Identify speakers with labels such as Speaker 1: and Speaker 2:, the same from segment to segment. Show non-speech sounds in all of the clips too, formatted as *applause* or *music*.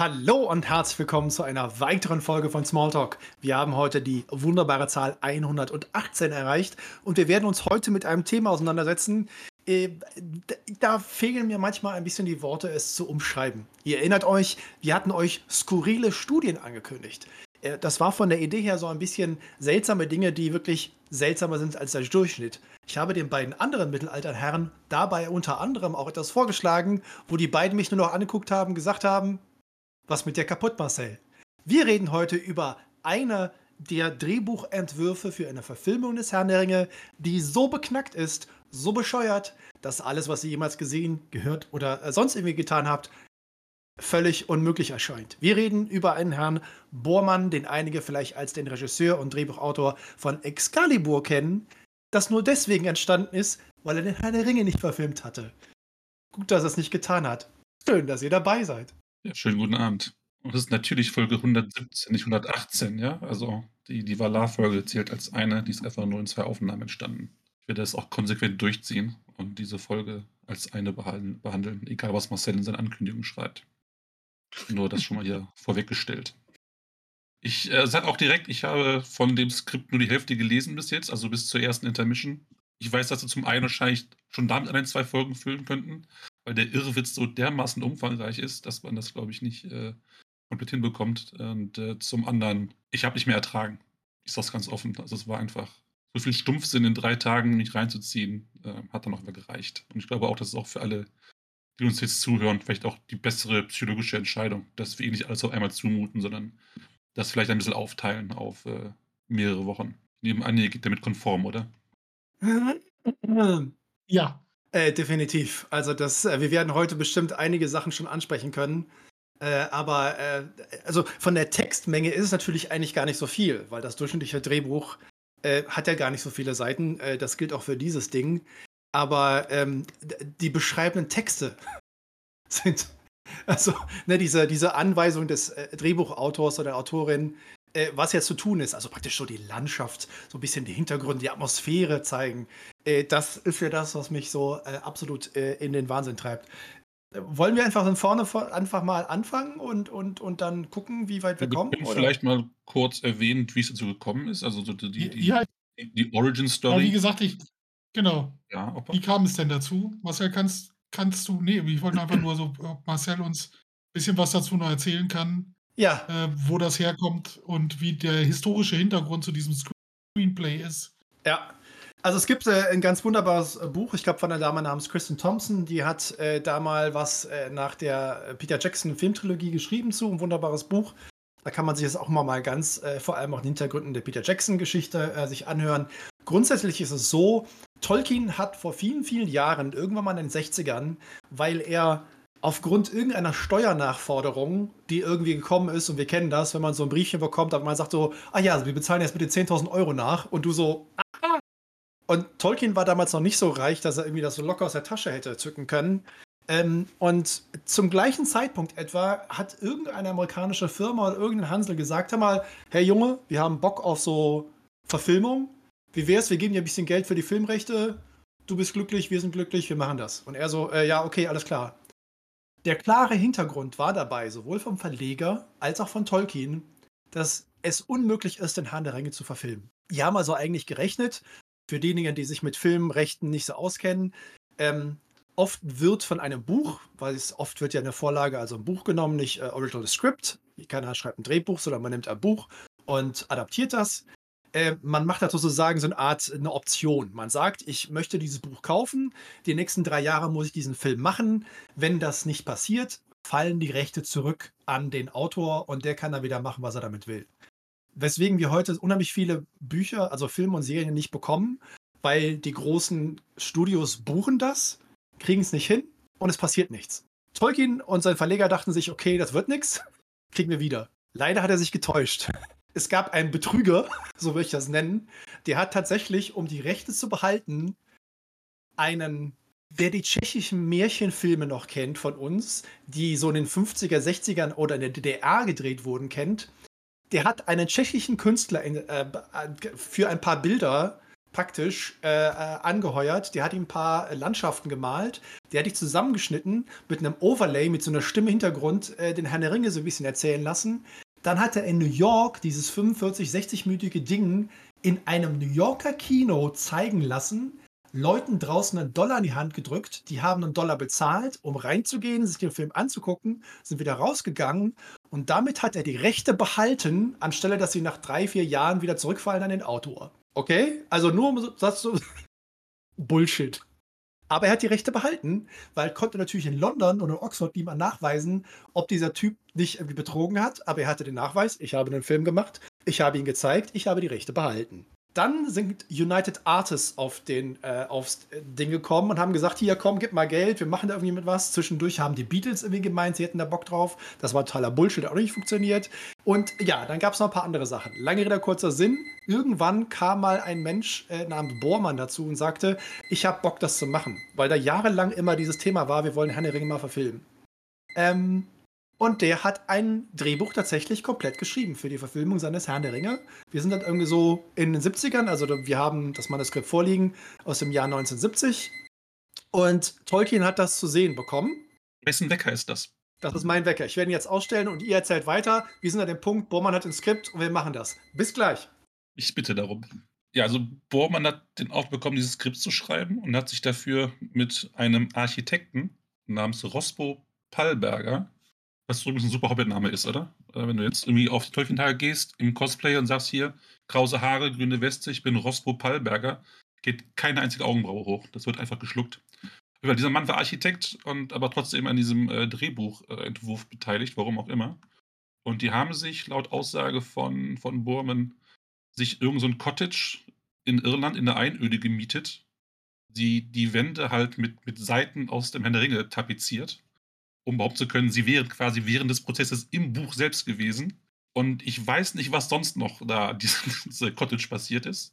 Speaker 1: Hallo und herzlich willkommen zu einer weiteren Folge von Smalltalk. Wir haben heute die wunderbare Zahl 118 erreicht und wir werden uns heute mit einem Thema auseinandersetzen. Äh, da fehlen mir manchmal ein bisschen die Worte, es zu umschreiben. Ihr erinnert euch, wir hatten euch skurrile Studien angekündigt. Äh, das war von der Idee her so ein bisschen seltsame Dinge, die wirklich seltsamer sind als der Durchschnitt. Ich habe den beiden anderen Mittelalterherren dabei unter anderem auch etwas vorgeschlagen, wo die beiden mich nur noch angeguckt haben, gesagt haben, was mit dir kaputt, Marcel? Wir reden heute über eine der Drehbuchentwürfe für eine Verfilmung des Herrn der Ringe, die so beknackt ist, so bescheuert, dass alles, was ihr jemals gesehen, gehört oder äh, sonst irgendwie getan habt, völlig unmöglich erscheint. Wir reden über einen Herrn Bormann, den einige vielleicht als den Regisseur und Drehbuchautor von Excalibur kennen, das nur deswegen entstanden ist, weil er den Herrn der Ringe nicht verfilmt hatte. Gut, dass er es nicht getan hat. Schön, dass ihr dabei seid.
Speaker 2: Ja, schönen guten Abend. Und das ist natürlich Folge 117, nicht 118, ja? Also die, die Valar-Folge zählt als eine, die ist einfach nur in zwei Aufnahmen entstanden. Ich werde das auch konsequent durchziehen und diese Folge als eine behandeln, egal was Marcel in seiner Ankündigung schreibt. Nur das schon mal hier *laughs* vorweggestellt. Ich äh, sage auch direkt, ich habe von dem Skript nur die Hälfte gelesen bis jetzt, also bis zur ersten Intermission. Ich weiß, dass wir zum einen wahrscheinlich schon damit ein, zwei Folgen füllen könnten weil der Irrwitz so dermaßen umfangreich ist, dass man das, glaube ich, nicht äh, komplett hinbekommt. Und äh, zum anderen, ich habe nicht mehr ertragen. Ich sage es ganz offen. Also es war einfach so viel Stumpfsinn in drei Tagen mich reinzuziehen, äh, hat dann auch mal gereicht. Und ich glaube auch, dass es auch für alle, die uns jetzt zuhören, vielleicht auch die bessere psychologische Entscheidung, dass wir ihnen nicht alles auf einmal zumuten, sondern das vielleicht ein bisschen aufteilen auf äh, mehrere Wochen. Nebenan, ihr geht damit konform, oder? *laughs*
Speaker 1: Ja, äh, definitiv. Also das, äh, wir werden heute bestimmt einige Sachen schon ansprechen können. Äh, aber äh, also von der Textmenge ist es natürlich eigentlich gar nicht so viel, weil das durchschnittliche Drehbuch äh, hat ja gar nicht so viele Seiten. Äh, das gilt auch für dieses Ding. Aber ähm, die beschreibenden Texte *laughs* sind also ne, diese, diese Anweisung des Drehbuchautors oder der Autorin, äh, was jetzt zu tun ist, also praktisch so die Landschaft, so ein bisschen die Hintergründe, die Atmosphäre zeigen. Äh, das ist ja das, was mich so äh, absolut äh, in den Wahnsinn treibt. Äh, wollen wir einfach von vorne einfach mal anfangen und, und, und dann gucken, wie weit wir ja, kommen?
Speaker 2: Vielleicht mal kurz erwähnen, wie es dazu gekommen ist. Also so die, die, ja, die Origin Story.
Speaker 3: wie gesagt, ich, genau. Ja, wie kam es denn dazu? Marcel, kannst, kannst du, nee, ich wollte einfach nur so, ob Marcel uns ein bisschen was dazu noch erzählen kann, ja. Äh, wo das herkommt und wie der historische Hintergrund zu diesem Screenplay ist.
Speaker 1: Ja. Also es gibt äh, ein ganz wunderbares äh, Buch, ich glaube von einer Dame namens Kristen Thompson, die hat äh, da mal was äh, nach der Peter Jackson Filmtrilogie geschrieben zu, ein wunderbares Buch. Da kann man sich das auch mal, mal ganz, äh, vor allem auch den Hintergründen der Peter Jackson-Geschichte äh, sich anhören. Grundsätzlich ist es so, Tolkien hat vor vielen, vielen Jahren, irgendwann mal in den 60ern, weil er aufgrund irgendeiner Steuernachforderung, die irgendwie gekommen ist, und wir kennen das, wenn man so ein Briefchen bekommt, aber man sagt so, ah ja, also wir bezahlen jetzt bitte 10.000 Euro nach, und du so, ah. Und Tolkien war damals noch nicht so reich, dass er irgendwie das so locker aus der Tasche hätte zücken können. Ähm, und zum gleichen Zeitpunkt etwa hat irgendeine amerikanische Firma oder irgendein Hansel gesagt, hör mal, hey Junge, wir haben Bock auf so Verfilmung. Wie wär's, wir geben dir ein bisschen Geld für die Filmrechte. Du bist glücklich, wir sind glücklich, wir machen das. Und er so, äh, ja, okay, alles klar. Der klare Hintergrund war dabei, sowohl vom Verleger als auch von Tolkien, dass es unmöglich ist, den Herrn der Ringe zu verfilmen. Die haben also eigentlich gerechnet, für diejenigen, die sich mit Filmrechten nicht so auskennen, ähm, oft wird von einem Buch, weil es oft wird ja eine Vorlage, also ein Buch genommen, nicht äh, Original Script, keiner schreibt ein Drehbuch, sondern man nimmt ein Buch und adaptiert das. Äh, man macht da sozusagen so eine Art eine Option. Man sagt, ich möchte dieses Buch kaufen, die nächsten drei Jahre muss ich diesen Film machen. Wenn das nicht passiert, fallen die Rechte zurück an den Autor und der kann dann wieder machen, was er damit will. Weswegen wir heute unheimlich viele Bücher, also Filme und Serien nicht bekommen, weil die großen Studios buchen das, kriegen es nicht hin und es passiert nichts. Tolkien und sein Verleger dachten sich, okay, das wird nichts, *laughs* kriegen wir wieder. Leider hat er sich getäuscht es gab einen Betrüger, *laughs* so würde ich das nennen, der hat tatsächlich, um die Rechte zu behalten, einen, wer die tschechischen Märchenfilme noch kennt von uns, die so in den 50er, 60ern oder in der DDR gedreht wurden, kennt, der hat einen tschechischen Künstler in, äh, für ein paar Bilder praktisch äh, äh, angeheuert. Der hat ihm ein paar Landschaften gemalt. Der hat dich zusammengeschnitten mit einem Overlay, mit so einer Stimme Hintergrund, äh, den Herrn der Ringe so ein bisschen erzählen lassen. Dann hat er in New York dieses 45, 60-minütige Ding in einem New Yorker Kino zeigen lassen. Leuten draußen einen Dollar in die Hand gedrückt. Die haben einen Dollar bezahlt, um reinzugehen, sich den Film anzugucken, sind wieder rausgegangen. Und damit hat er die Rechte behalten, anstelle dass sie nach drei, vier Jahren wieder zurückfallen an den Autor. Okay? Also nur um das zu. *laughs* Bullshit. Aber er hat die Rechte behalten, weil konnte natürlich in London oder Oxford niemand nachweisen, ob dieser Typ nicht irgendwie betrogen hat. Aber er hatte den Nachweis, ich habe einen Film gemacht, ich habe ihn gezeigt, ich habe die Rechte behalten. Dann sind United Artists auf den, äh, aufs Ding gekommen und haben gesagt, hier komm, gib mal Geld, wir machen da irgendwie mit was. Zwischendurch haben die Beatles irgendwie gemeint, sie hätten da Bock drauf. Das war totaler Bullshit, hat auch nicht funktioniert. Und ja, dann gab es noch ein paar andere Sachen. Lange Rede, kurzer Sinn. Irgendwann kam mal ein Mensch äh, namens Bormann dazu und sagte, ich habe Bock, das zu machen. Weil da jahrelang immer dieses Thema war, wir wollen Herrn der Ringe mal verfilmen. Ähm, und der hat ein Drehbuch tatsächlich komplett geschrieben für die Verfilmung seines Herrn der Ringe. Wir sind dann irgendwie so in den 70ern, also wir haben das Manuskript vorliegen aus dem Jahr 1970. Und Tolkien hat das zu sehen bekommen.
Speaker 2: Wessen Wecker ist das?
Speaker 1: Das ist mein Wecker. Ich werde ihn jetzt ausstellen und ihr erzählt weiter. Wir sind an dem Punkt, Bormann hat ein Skript und wir machen das. Bis gleich.
Speaker 2: Ich bitte darum. Ja, also Bormann hat den Auftrag bekommen, dieses Skript zu schreiben und hat sich dafür mit einem Architekten namens Rospo Pallberger was übrigens ein super Hobbit-Name ist, oder? Äh, wenn du jetzt irgendwie auf die Tolkien-Tage gehst, im Cosplay und sagst hier, krause Haare, grüne Weste, ich bin Rospo Pallberger, geht keine einzige Augenbraue hoch. Das wird einfach geschluckt. Weil dieser Mann war Architekt und aber trotzdem an diesem äh, Drehbuchentwurf beteiligt, warum auch immer. Und die haben sich laut Aussage von, von Borman sich irgend so Cottage in Irland in der Einöde gemietet, die die Wände halt mit, mit Seiten aus dem Herrn der Ringe tapeziert um behaupten zu können, sie wären quasi während des Prozesses im Buch selbst gewesen. Und ich weiß nicht, was sonst noch da *laughs* diese, diese Cottage passiert ist.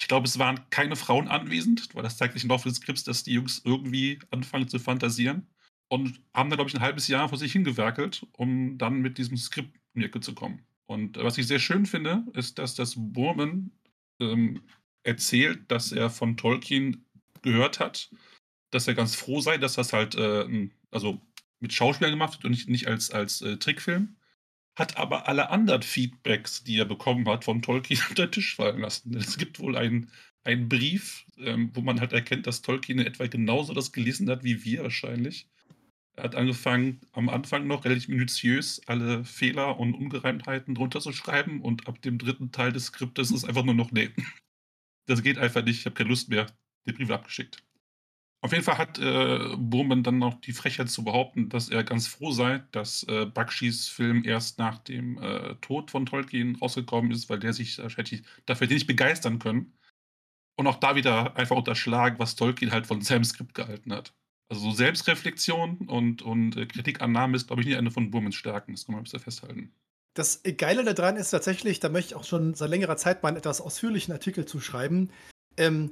Speaker 2: Ich glaube, es waren keine Frauen anwesend, weil das zeigt sich im Laufe des Skripts, dass die Jungs irgendwie anfangen zu fantasieren und haben da, glaube ich, ein halbes Jahr vor sich hingewerkelt, um dann mit diesem Skript in die zu kommen. Und was ich sehr schön finde, ist, dass das Burman ähm, erzählt, dass er von Tolkien gehört hat, dass er ganz froh sei, dass das halt, äh, also mit Schauspielern gemacht wird und nicht, nicht als, als äh, Trickfilm. Hat aber alle anderen Feedbacks, die er bekommen hat, von Tolkien *laughs* unter den Tisch fallen lassen. Es gibt wohl einen, einen Brief, ähm, wo man halt erkennt, dass Tolkien in etwa genauso das gelesen hat wie wir wahrscheinlich. Er hat angefangen, am Anfang noch relativ minutiös alle Fehler und Ungereimtheiten drunter zu schreiben und ab dem dritten Teil des Skriptes ist einfach nur noch, nee, *laughs* das geht einfach nicht, ich habe keine Lust mehr, die Briefe abgeschickt. Auf jeden Fall hat äh, Burman dann noch die Frechheit zu behaupten, dass er ganz froh sei, dass äh, Bakshis Film erst nach dem äh, Tod von Tolkien rausgekommen ist, weil der sich wahrscheinlich dafür nicht begeistern können. Und auch da wieder einfach unterschlagen, was Tolkien halt von seinem Skript gehalten hat. Also so Selbstreflexion und, und äh, Kritikannahme ist, glaube ich, nicht eine von Burmans Stärken. Das kann man ein bisschen festhalten.
Speaker 1: Das Geile daran ist tatsächlich, da möchte ich auch schon seit längerer Zeit mal einen etwas ausführlichen Artikel zu schreiben. Ähm,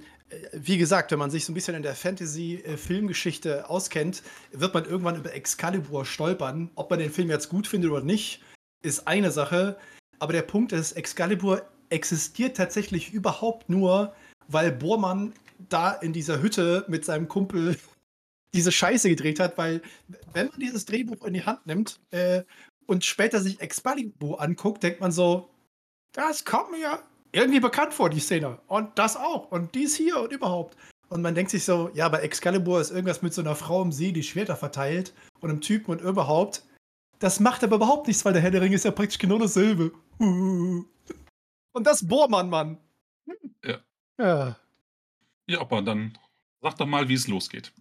Speaker 1: wie gesagt, wenn man sich so ein bisschen in der Fantasy-Filmgeschichte auskennt, wird man irgendwann über Excalibur stolpern. Ob man den Film jetzt gut findet oder nicht, ist eine Sache. Aber der Punkt ist, Excalibur existiert tatsächlich überhaupt nur, weil Bormann da in dieser Hütte mit seinem Kumpel *laughs* diese Scheiße gedreht hat, weil wenn man dieses Drehbuch in die Hand nimmt äh, und später sich Excalibur anguckt, denkt man so, das kommt mir irgendwie bekannt vor, die Szene. Und das auch. Und dies hier und überhaupt. Und man denkt sich so, ja, bei Excalibur ist irgendwas mit so einer Frau im See, die Schwerter verteilt und einem Typen und überhaupt. Das macht aber überhaupt nichts, weil der Herr der Ringe ist ja praktisch genau dasselbe. *laughs* Und das Bohrmann, Mann.
Speaker 2: Ja. Ja. Ja, aber dann sag doch mal, wie es losgeht.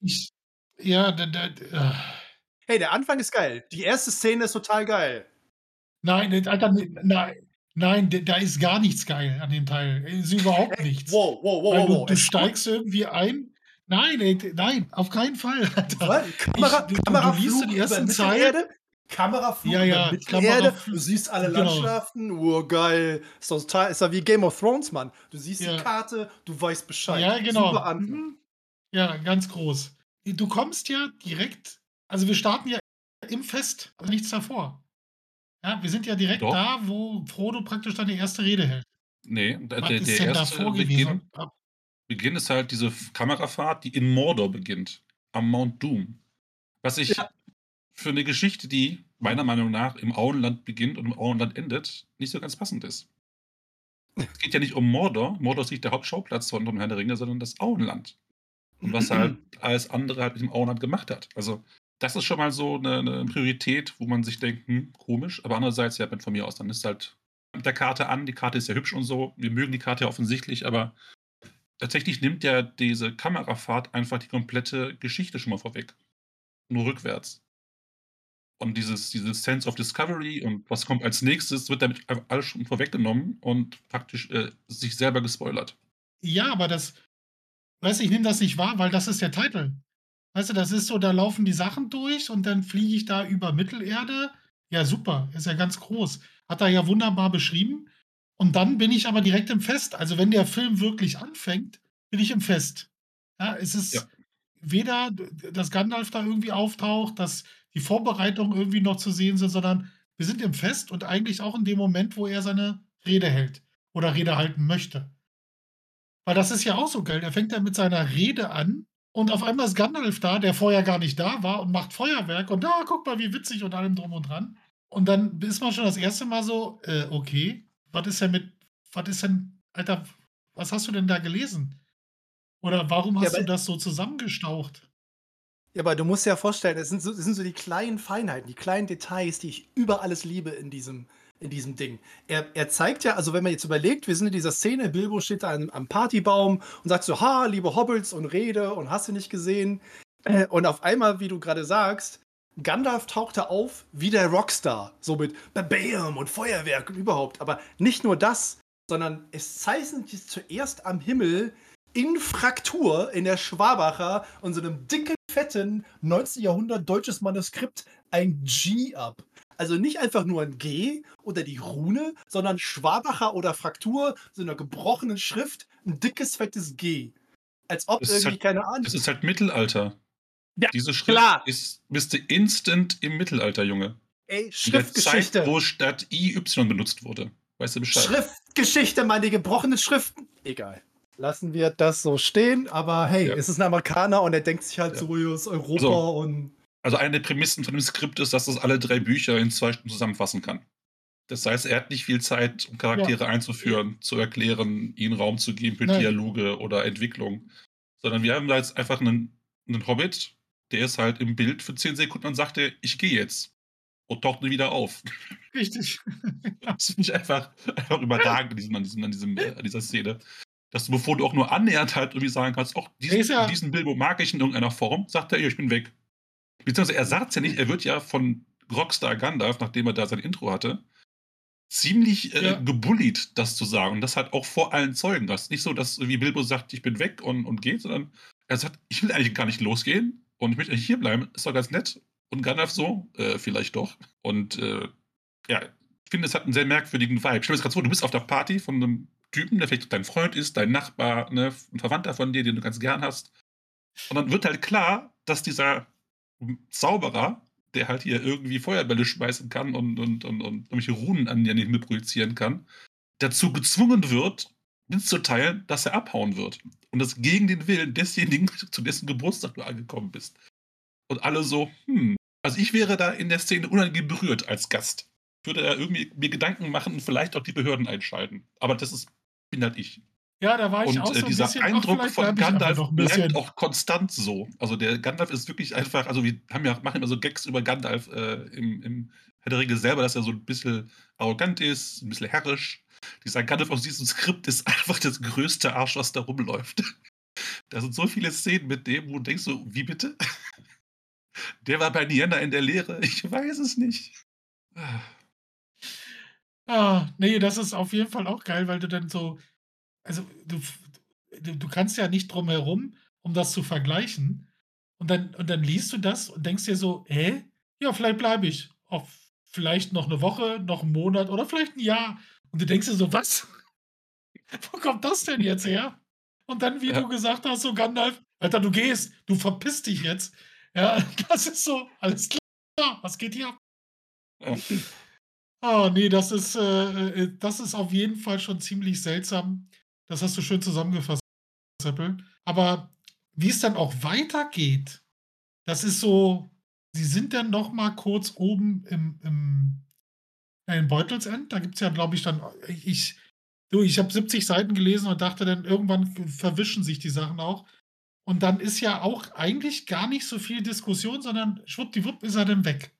Speaker 3: Ich, ja, da, da, uh.
Speaker 1: Hey, der Anfang ist geil. Die erste Szene ist total geil.
Speaker 3: Nein, Alter, nein, Nein, da ist gar nichts geil an dem Teil. Ist überhaupt nichts. Wow, wow, wow, du, wow. du steigst irgendwie ein. Nein, ey, nein, auf keinen Fall. *laughs*
Speaker 1: Alter. Kamera, ich, du, Kamera du liest die ersten Zeilen. Kameraflug
Speaker 3: ja, ja,
Speaker 1: Mittelerde, du siehst alle genau. Landschaften, oh geil. Ist doch total, ist ja wie Game of Thrones, Mann. Du siehst ja. die Karte, du weißt Bescheid.
Speaker 3: Ja, genau. Mhm. Ja, ganz groß. Du kommst ja direkt, also wir starten ja im Fest, nichts davor. Ja, wir sind ja direkt Doch. da, wo Frodo praktisch deine erste Rede hält.
Speaker 2: Nee, der, der, der erste Beginn, Beginn ist halt diese Kamerafahrt, die in Mordor beginnt, am Mount Doom. Was ich ja. für eine Geschichte, die meiner Meinung nach im Auenland beginnt und im Auenland endet, nicht so ganz passend ist. Es geht ja nicht um Mordor. Mordor ist nicht der Hauptschauplatz von Herrn der Ringe, sondern das Auenland. Und was er halt *clears throat* alles andere halt mit dem Auenland gemacht hat. Also, das ist schon mal so eine, eine Priorität, wo man sich denkt, hm, komisch. Aber andererseits, ja, von mir aus, dann ist halt mit der Karte an. Die Karte ist ja hübsch und so. Wir mögen die Karte ja offensichtlich, aber tatsächlich nimmt ja diese Kamerafahrt einfach die komplette Geschichte schon mal vorweg. Nur rückwärts. Und dieses, dieses Sense of Discovery und was kommt als nächstes, wird damit alles schon vorweggenommen und praktisch äh, sich selber gespoilert.
Speaker 3: Ja, aber das, weißt du, ich nehme das nicht wahr, weil das ist der Titel. Weißt du, das ist so, da laufen die Sachen durch und dann fliege ich da über Mittelerde. Ja, super, ist ja ganz groß. Hat er ja wunderbar beschrieben. Und dann bin ich aber direkt im Fest. Also wenn der Film wirklich anfängt, bin ich im Fest. Ja, es ist ja. weder, dass Gandalf da irgendwie auftaucht, dass die Vorbereitungen irgendwie noch zu sehen sind, sondern wir sind im Fest und eigentlich auch in dem Moment, wo er seine Rede hält oder Rede halten möchte. Weil das ist ja auch so geil. Er fängt ja mit seiner Rede an und auf einmal ist Gandalf da, der vorher gar nicht da war und macht Feuerwerk und da, ah, guck mal, wie witzig und allem drum und dran. Und dann ist man schon das erste Mal so, äh, okay, was ist denn mit, was ist denn, Alter, was hast du denn da gelesen? Oder warum hast ja, du das so zusammengestaucht?
Speaker 1: Ja, aber du musst dir ja vorstellen, es sind, so, das sind so die kleinen Feinheiten, die kleinen Details, die ich über alles liebe in diesem, in diesem Ding. Er, er zeigt ja, also wenn man jetzt überlegt, wir sind in dieser Szene, Bilbo steht da am, am Partybaum und sagt so, ha, liebe Hobbits und Rede und hast du nicht gesehen. Äh, und auf einmal, wie du gerade sagst, Gandalf tauchte auf wie der Rockstar, so mit Bam und Feuerwerk und überhaupt. Aber nicht nur das, sondern es zeichnet sich zuerst am Himmel in Fraktur in der Schwabacher und so einem dicken, fetten 19. Jahrhundert deutsches Manuskript ein G ab. Also nicht einfach nur ein G oder die Rune, sondern Schwabacher oder Fraktur, so einer gebrochenen Schrift, ein dickes, fettes G. Als ob das irgendwie,
Speaker 2: halt,
Speaker 1: keine Ahnung.
Speaker 2: Das ist halt Mittelalter. Ja, Diese Schrift klar. ist, bist du instant im Mittelalter, Junge.
Speaker 1: Ey, Schriftgeschichte.
Speaker 2: Zeit, wo statt IY benutzt wurde. Weißt du Bescheid?
Speaker 1: Schriftgeschichte, meine gebrochenen Schriften. Egal. Lassen wir das so stehen, aber hey, ja. es ist ein Amerikaner und er denkt sich halt ja. so, ist Europa so. und.
Speaker 2: Also eine der Prämissen von dem Skript ist, dass es alle drei Bücher in zwei Stunden zusammenfassen kann. Das heißt, er hat nicht viel Zeit, um Charaktere ja. einzuführen, zu erklären, ihnen Raum zu geben für Nein. Dialoge oder Entwicklung. Sondern wir haben da jetzt einfach einen, einen Hobbit, der ist halt im Bild für 10 Sekunden und sagte, ich gehe jetzt. Und taucht nie wieder auf.
Speaker 3: Richtig. *laughs*
Speaker 2: das finde ich einfach, einfach überragend an, diesem, an, diesem, an, diesem, äh, an dieser Szene. Dass du, bevor du auch nur annähernd halt irgendwie sagen kannst, auch diesen, ja diesen Bilbo mag ich in irgendeiner Form, sagt er, ich bin weg. Beziehungsweise er sagt es ja nicht, er wird ja von Rockstar Gandalf, nachdem er da sein Intro hatte, ziemlich äh, ja. gebullied, das zu sagen. Und das halt auch vor allen Zeugen. Das ist nicht so, dass wie Bilbo sagt, ich bin weg und, und geht, sondern er sagt, ich will eigentlich gar nicht losgehen und ich möchte eigentlich hier bleiben. Ist doch ganz nett. Und Gandalf so, äh, vielleicht doch. Und äh, ja, ich finde, es hat einen sehr merkwürdigen Vibe. Stell dir gerade vor, du bist auf der Party von einem Typen, der vielleicht dein Freund ist, dein Nachbar, ne, ein Verwandter von dir, den du ganz gern hast. Und dann wird halt klar, dass dieser Zauberer, der halt hier irgendwie Feuerbälle schmeißen kann und, und, und, und irgendwelche Runen an den Himmel projizieren kann, dazu gezwungen wird, mitzuteilen, dass er abhauen wird. Und das gegen den Willen desjenigen, *laughs* zu dessen Geburtstag du angekommen bist. Und alle so, hm. Also ich wäre da in der Szene unangenehm berührt als Gast. Würde da irgendwie mir Gedanken machen und vielleicht auch die Behörden einschalten. Aber das ist, bin halt ich.
Speaker 3: Ja, da war ich
Speaker 2: und,
Speaker 3: auch
Speaker 2: äh, so ein dieser bisschen, Eindruck ach, von Gandalf bleibt auch konstant so. Also der Gandalf ist wirklich einfach, also wir haben ja, machen immer so Gags über Gandalf äh, im, im Herr der Ringe selber, dass er so ein bisschen arrogant ist, ein bisschen herrisch. Dieser Gandalf aus diesem Skript ist *laughs* einfach das größte Arsch, was da rumläuft. *laughs* Da sind so viele Szenen mit dem, wo du denkst so, wie bitte? *laughs* Der war bei Nienna in der Lehre. Ich weiß es nicht.
Speaker 3: Ah, nee, das ist auf jeden Fall auch geil, weil du dann so, also du, du, du kannst ja nicht drum herum, um das zu vergleichen. Und dann, und dann liest du das und denkst dir so, hä? Ja, vielleicht bleibe ich. Auf vielleicht noch eine Woche, noch einen Monat oder vielleicht ein Jahr. Und du denkst dir so, was? *laughs* Wo kommt das denn jetzt her? Und dann, wie ja. du gesagt hast, so Gandalf, Alter, du gehst, du verpisst dich jetzt. Ja, *laughs* das ist so, alles klar, was geht hier? Oh, nee, das ist, äh, äh, das ist auf jeden Fall schon ziemlich seltsam. Das hast du schön zusammengefasst, Seppel. Aber wie es dann auch weitergeht, das ist so sie sind dann noch mal kurz oben im im in Beutelsend. Da gibt's ja, glaube ich, dann ich du, ich habe 70 Seiten gelesen und dachte dann, irgendwann verwischen sich die Sachen auch. Und dann ist ja auch eigentlich gar nicht so viel Diskussion, sondern schwuppdiwupp ist er dann weg.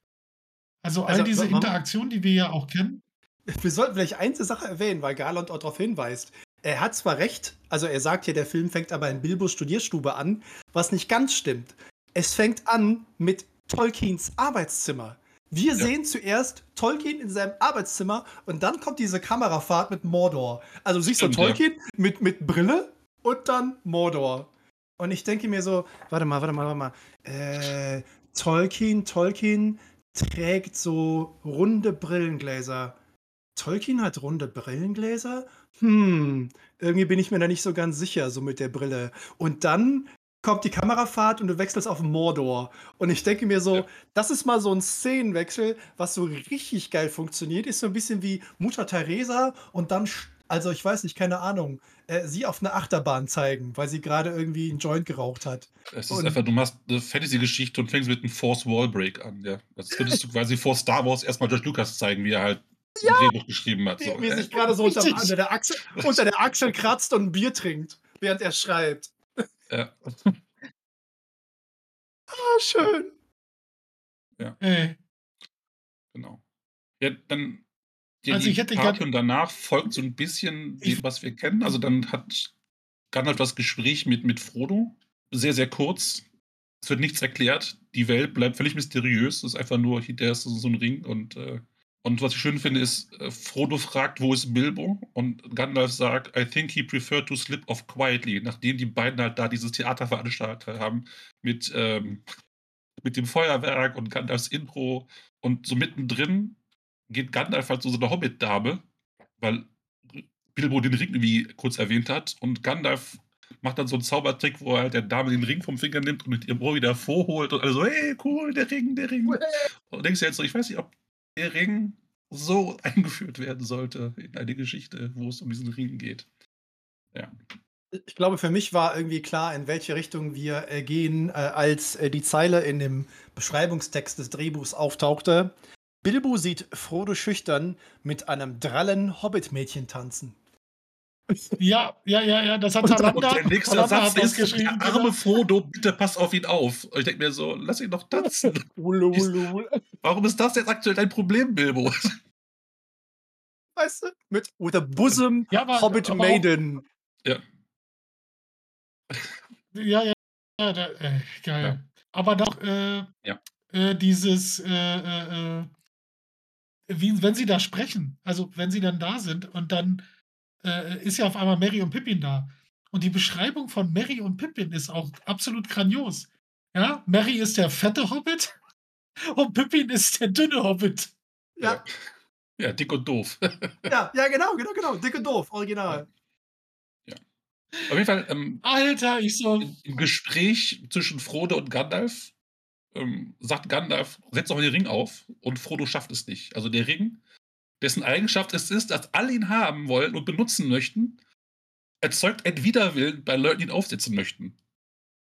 Speaker 3: Also all
Speaker 1: Also,
Speaker 3: diese? Interaktionen, die wir ja auch kennen.
Speaker 1: Wir sollten vielleicht eine Sache erwähnen, weil Garland auch darauf hinweist. Er hat zwar recht, also er sagt hier, der Film fängt aber in Bilbos Studierstube an, was nicht ganz stimmt. Es fängt an mit Tolkiens Arbeitszimmer. Wir
Speaker 2: Ja.
Speaker 1: sehen zuerst Tolkien in seinem Arbeitszimmer und dann kommt diese Kamerafahrt mit Mordor. Also du siehst
Speaker 2: Stimmt,
Speaker 1: so
Speaker 2: ja.
Speaker 1: Tolkien mit, mit Brille und dann Mordor. Und ich denke mir so, warte mal, warte mal, warte mal. Äh, Tolkien, Tolkien trägt so runde Brillengläser. Tolkien hat runde Brillengläser? Hm, irgendwie bin ich mir da nicht so ganz sicher, so mit der Brille. Und dann kommt die Kamerafahrt und du wechselst auf Mordor. Und ich denke mir so,
Speaker 2: Ja.
Speaker 1: das ist mal so ein Szenenwechsel, was so richtig geil funktioniert. Ist so ein bisschen wie Mutter Teresa und dann, also ich weiß nicht, keine Ahnung, äh, sie auf eine Achterbahn zeigen, weil sie gerade irgendwie einen Joint geraucht hat.
Speaker 2: Es ist
Speaker 1: Und-
Speaker 2: einfach, du machst eine Fantasy-Geschichte und fängst mit einem Force Wall Break an, ja. Das könntest du quasi vor Star Wars erstmal George Lucas zeigen, wie er halt ein Drehbuch geschrieben hat.
Speaker 1: Wie,
Speaker 2: So.
Speaker 1: wie er
Speaker 2: Äh,
Speaker 1: sich *laughs* gerade so unter, unter, der Achsel, unter der Achsel kratzt und ein Bier trinkt, während er schreibt.
Speaker 2: ja. *laughs*
Speaker 1: Ah, schön.
Speaker 3: Ey,
Speaker 2: Genau. Ja, dann die,
Speaker 3: Also
Speaker 2: die
Speaker 3: ich hätte
Speaker 2: Party und danach folgt so ein bisschen dem, was wir kennen. Also dann hat Gandalf das Gespräch mit, mit Frodo. Sehr, sehr kurz. Es wird nichts erklärt. Die Welt bleibt völlig mysteriös. Es ist einfach nur, der ist so ein Ring. Und, äh, und was ich schön finde, ist, äh, Frodo fragt, wo ist Bilbo? Und Gandalf sagt, I think he preferred to slip off quietly, nachdem die beiden halt da dieses Theater veranstaltet haben mit, ähm, mit dem Feuerwerk und Gandalfs Intro. Und so mittendrin geht Gandalf halt zu so einer Hobbit-Dame, weil Bilbo den Ring irgendwie kurz erwähnt hat. Und Gandalf macht dann so einen Zaubertrick, wo er halt der Dame den Ring vom Finger nimmt und mit ihrem Ohr wieder vorholt und alle so, hey, cool, der Ring, der Ring. Und du denkst dir jetzt so, ich weiß nicht, ob der Ring so *laughs* eingeführt werden sollte in eine Geschichte, wo es um diesen Ring geht. Ja.
Speaker 1: Ich glaube, für mich war irgendwie klar, in welche Richtung wir äh, gehen, äh, als äh, die Zeile in dem Beschreibungstext des Drehbuchs auftauchte. Bilbo sieht Frodo schüchtern mit einem drallen Hobbit-Mädchen tanzen.
Speaker 3: Ja, ja, ja, ja, das hat
Speaker 1: Und- und
Speaker 3: Talanda,
Speaker 2: Und der nächste
Speaker 3: Talanda
Speaker 2: Satz ist,
Speaker 3: geschrieben.
Speaker 2: der arme
Speaker 3: genau.
Speaker 2: Frodo, bitte pass auf ihn auf. Und ich denke mir so, lass ihn doch tanzen. *laughs* Warum ist das jetzt aktuell dein Problem, Bilbo?
Speaker 1: Weißt du? Mit with a bosom
Speaker 3: Ja, aber,
Speaker 1: Hobbit
Speaker 3: aber auch,
Speaker 1: Maiden.
Speaker 3: ja, ja, ja, da, äh, geil.
Speaker 2: Ja.
Speaker 3: Aber doch, äh,
Speaker 2: Ja.
Speaker 3: äh, dieses, äh, äh, äh, wie, wenn sie da sprechen, also wenn sie dann da sind und dann äh, ist ja auf einmal Mary und Pippin da. Und die Beschreibung von Mary und Pippin ist auch absolut grandios. Ja, Mary ist der fette Hobbit *laughs* und Pippin ist der dünne Hobbit.
Speaker 1: Ja,
Speaker 2: Ja, dick und doof. *laughs*
Speaker 1: ja, ja, genau, genau, genau. Dick und doof, original.
Speaker 2: Auf jeden Fall, ähm,
Speaker 3: Alter, ich so,
Speaker 2: im- im Gespräch zwischen Frodo und Gandalf ähm, sagt Gandalf, setz doch mal den Ring auf und Frodo schafft es nicht. Also der Ring, dessen Eigenschaft es ist, dass alle ihn haben wollen und benutzen möchten, erzeugt ein Widerwillen bei Leuten, die ihn aufsetzen möchten.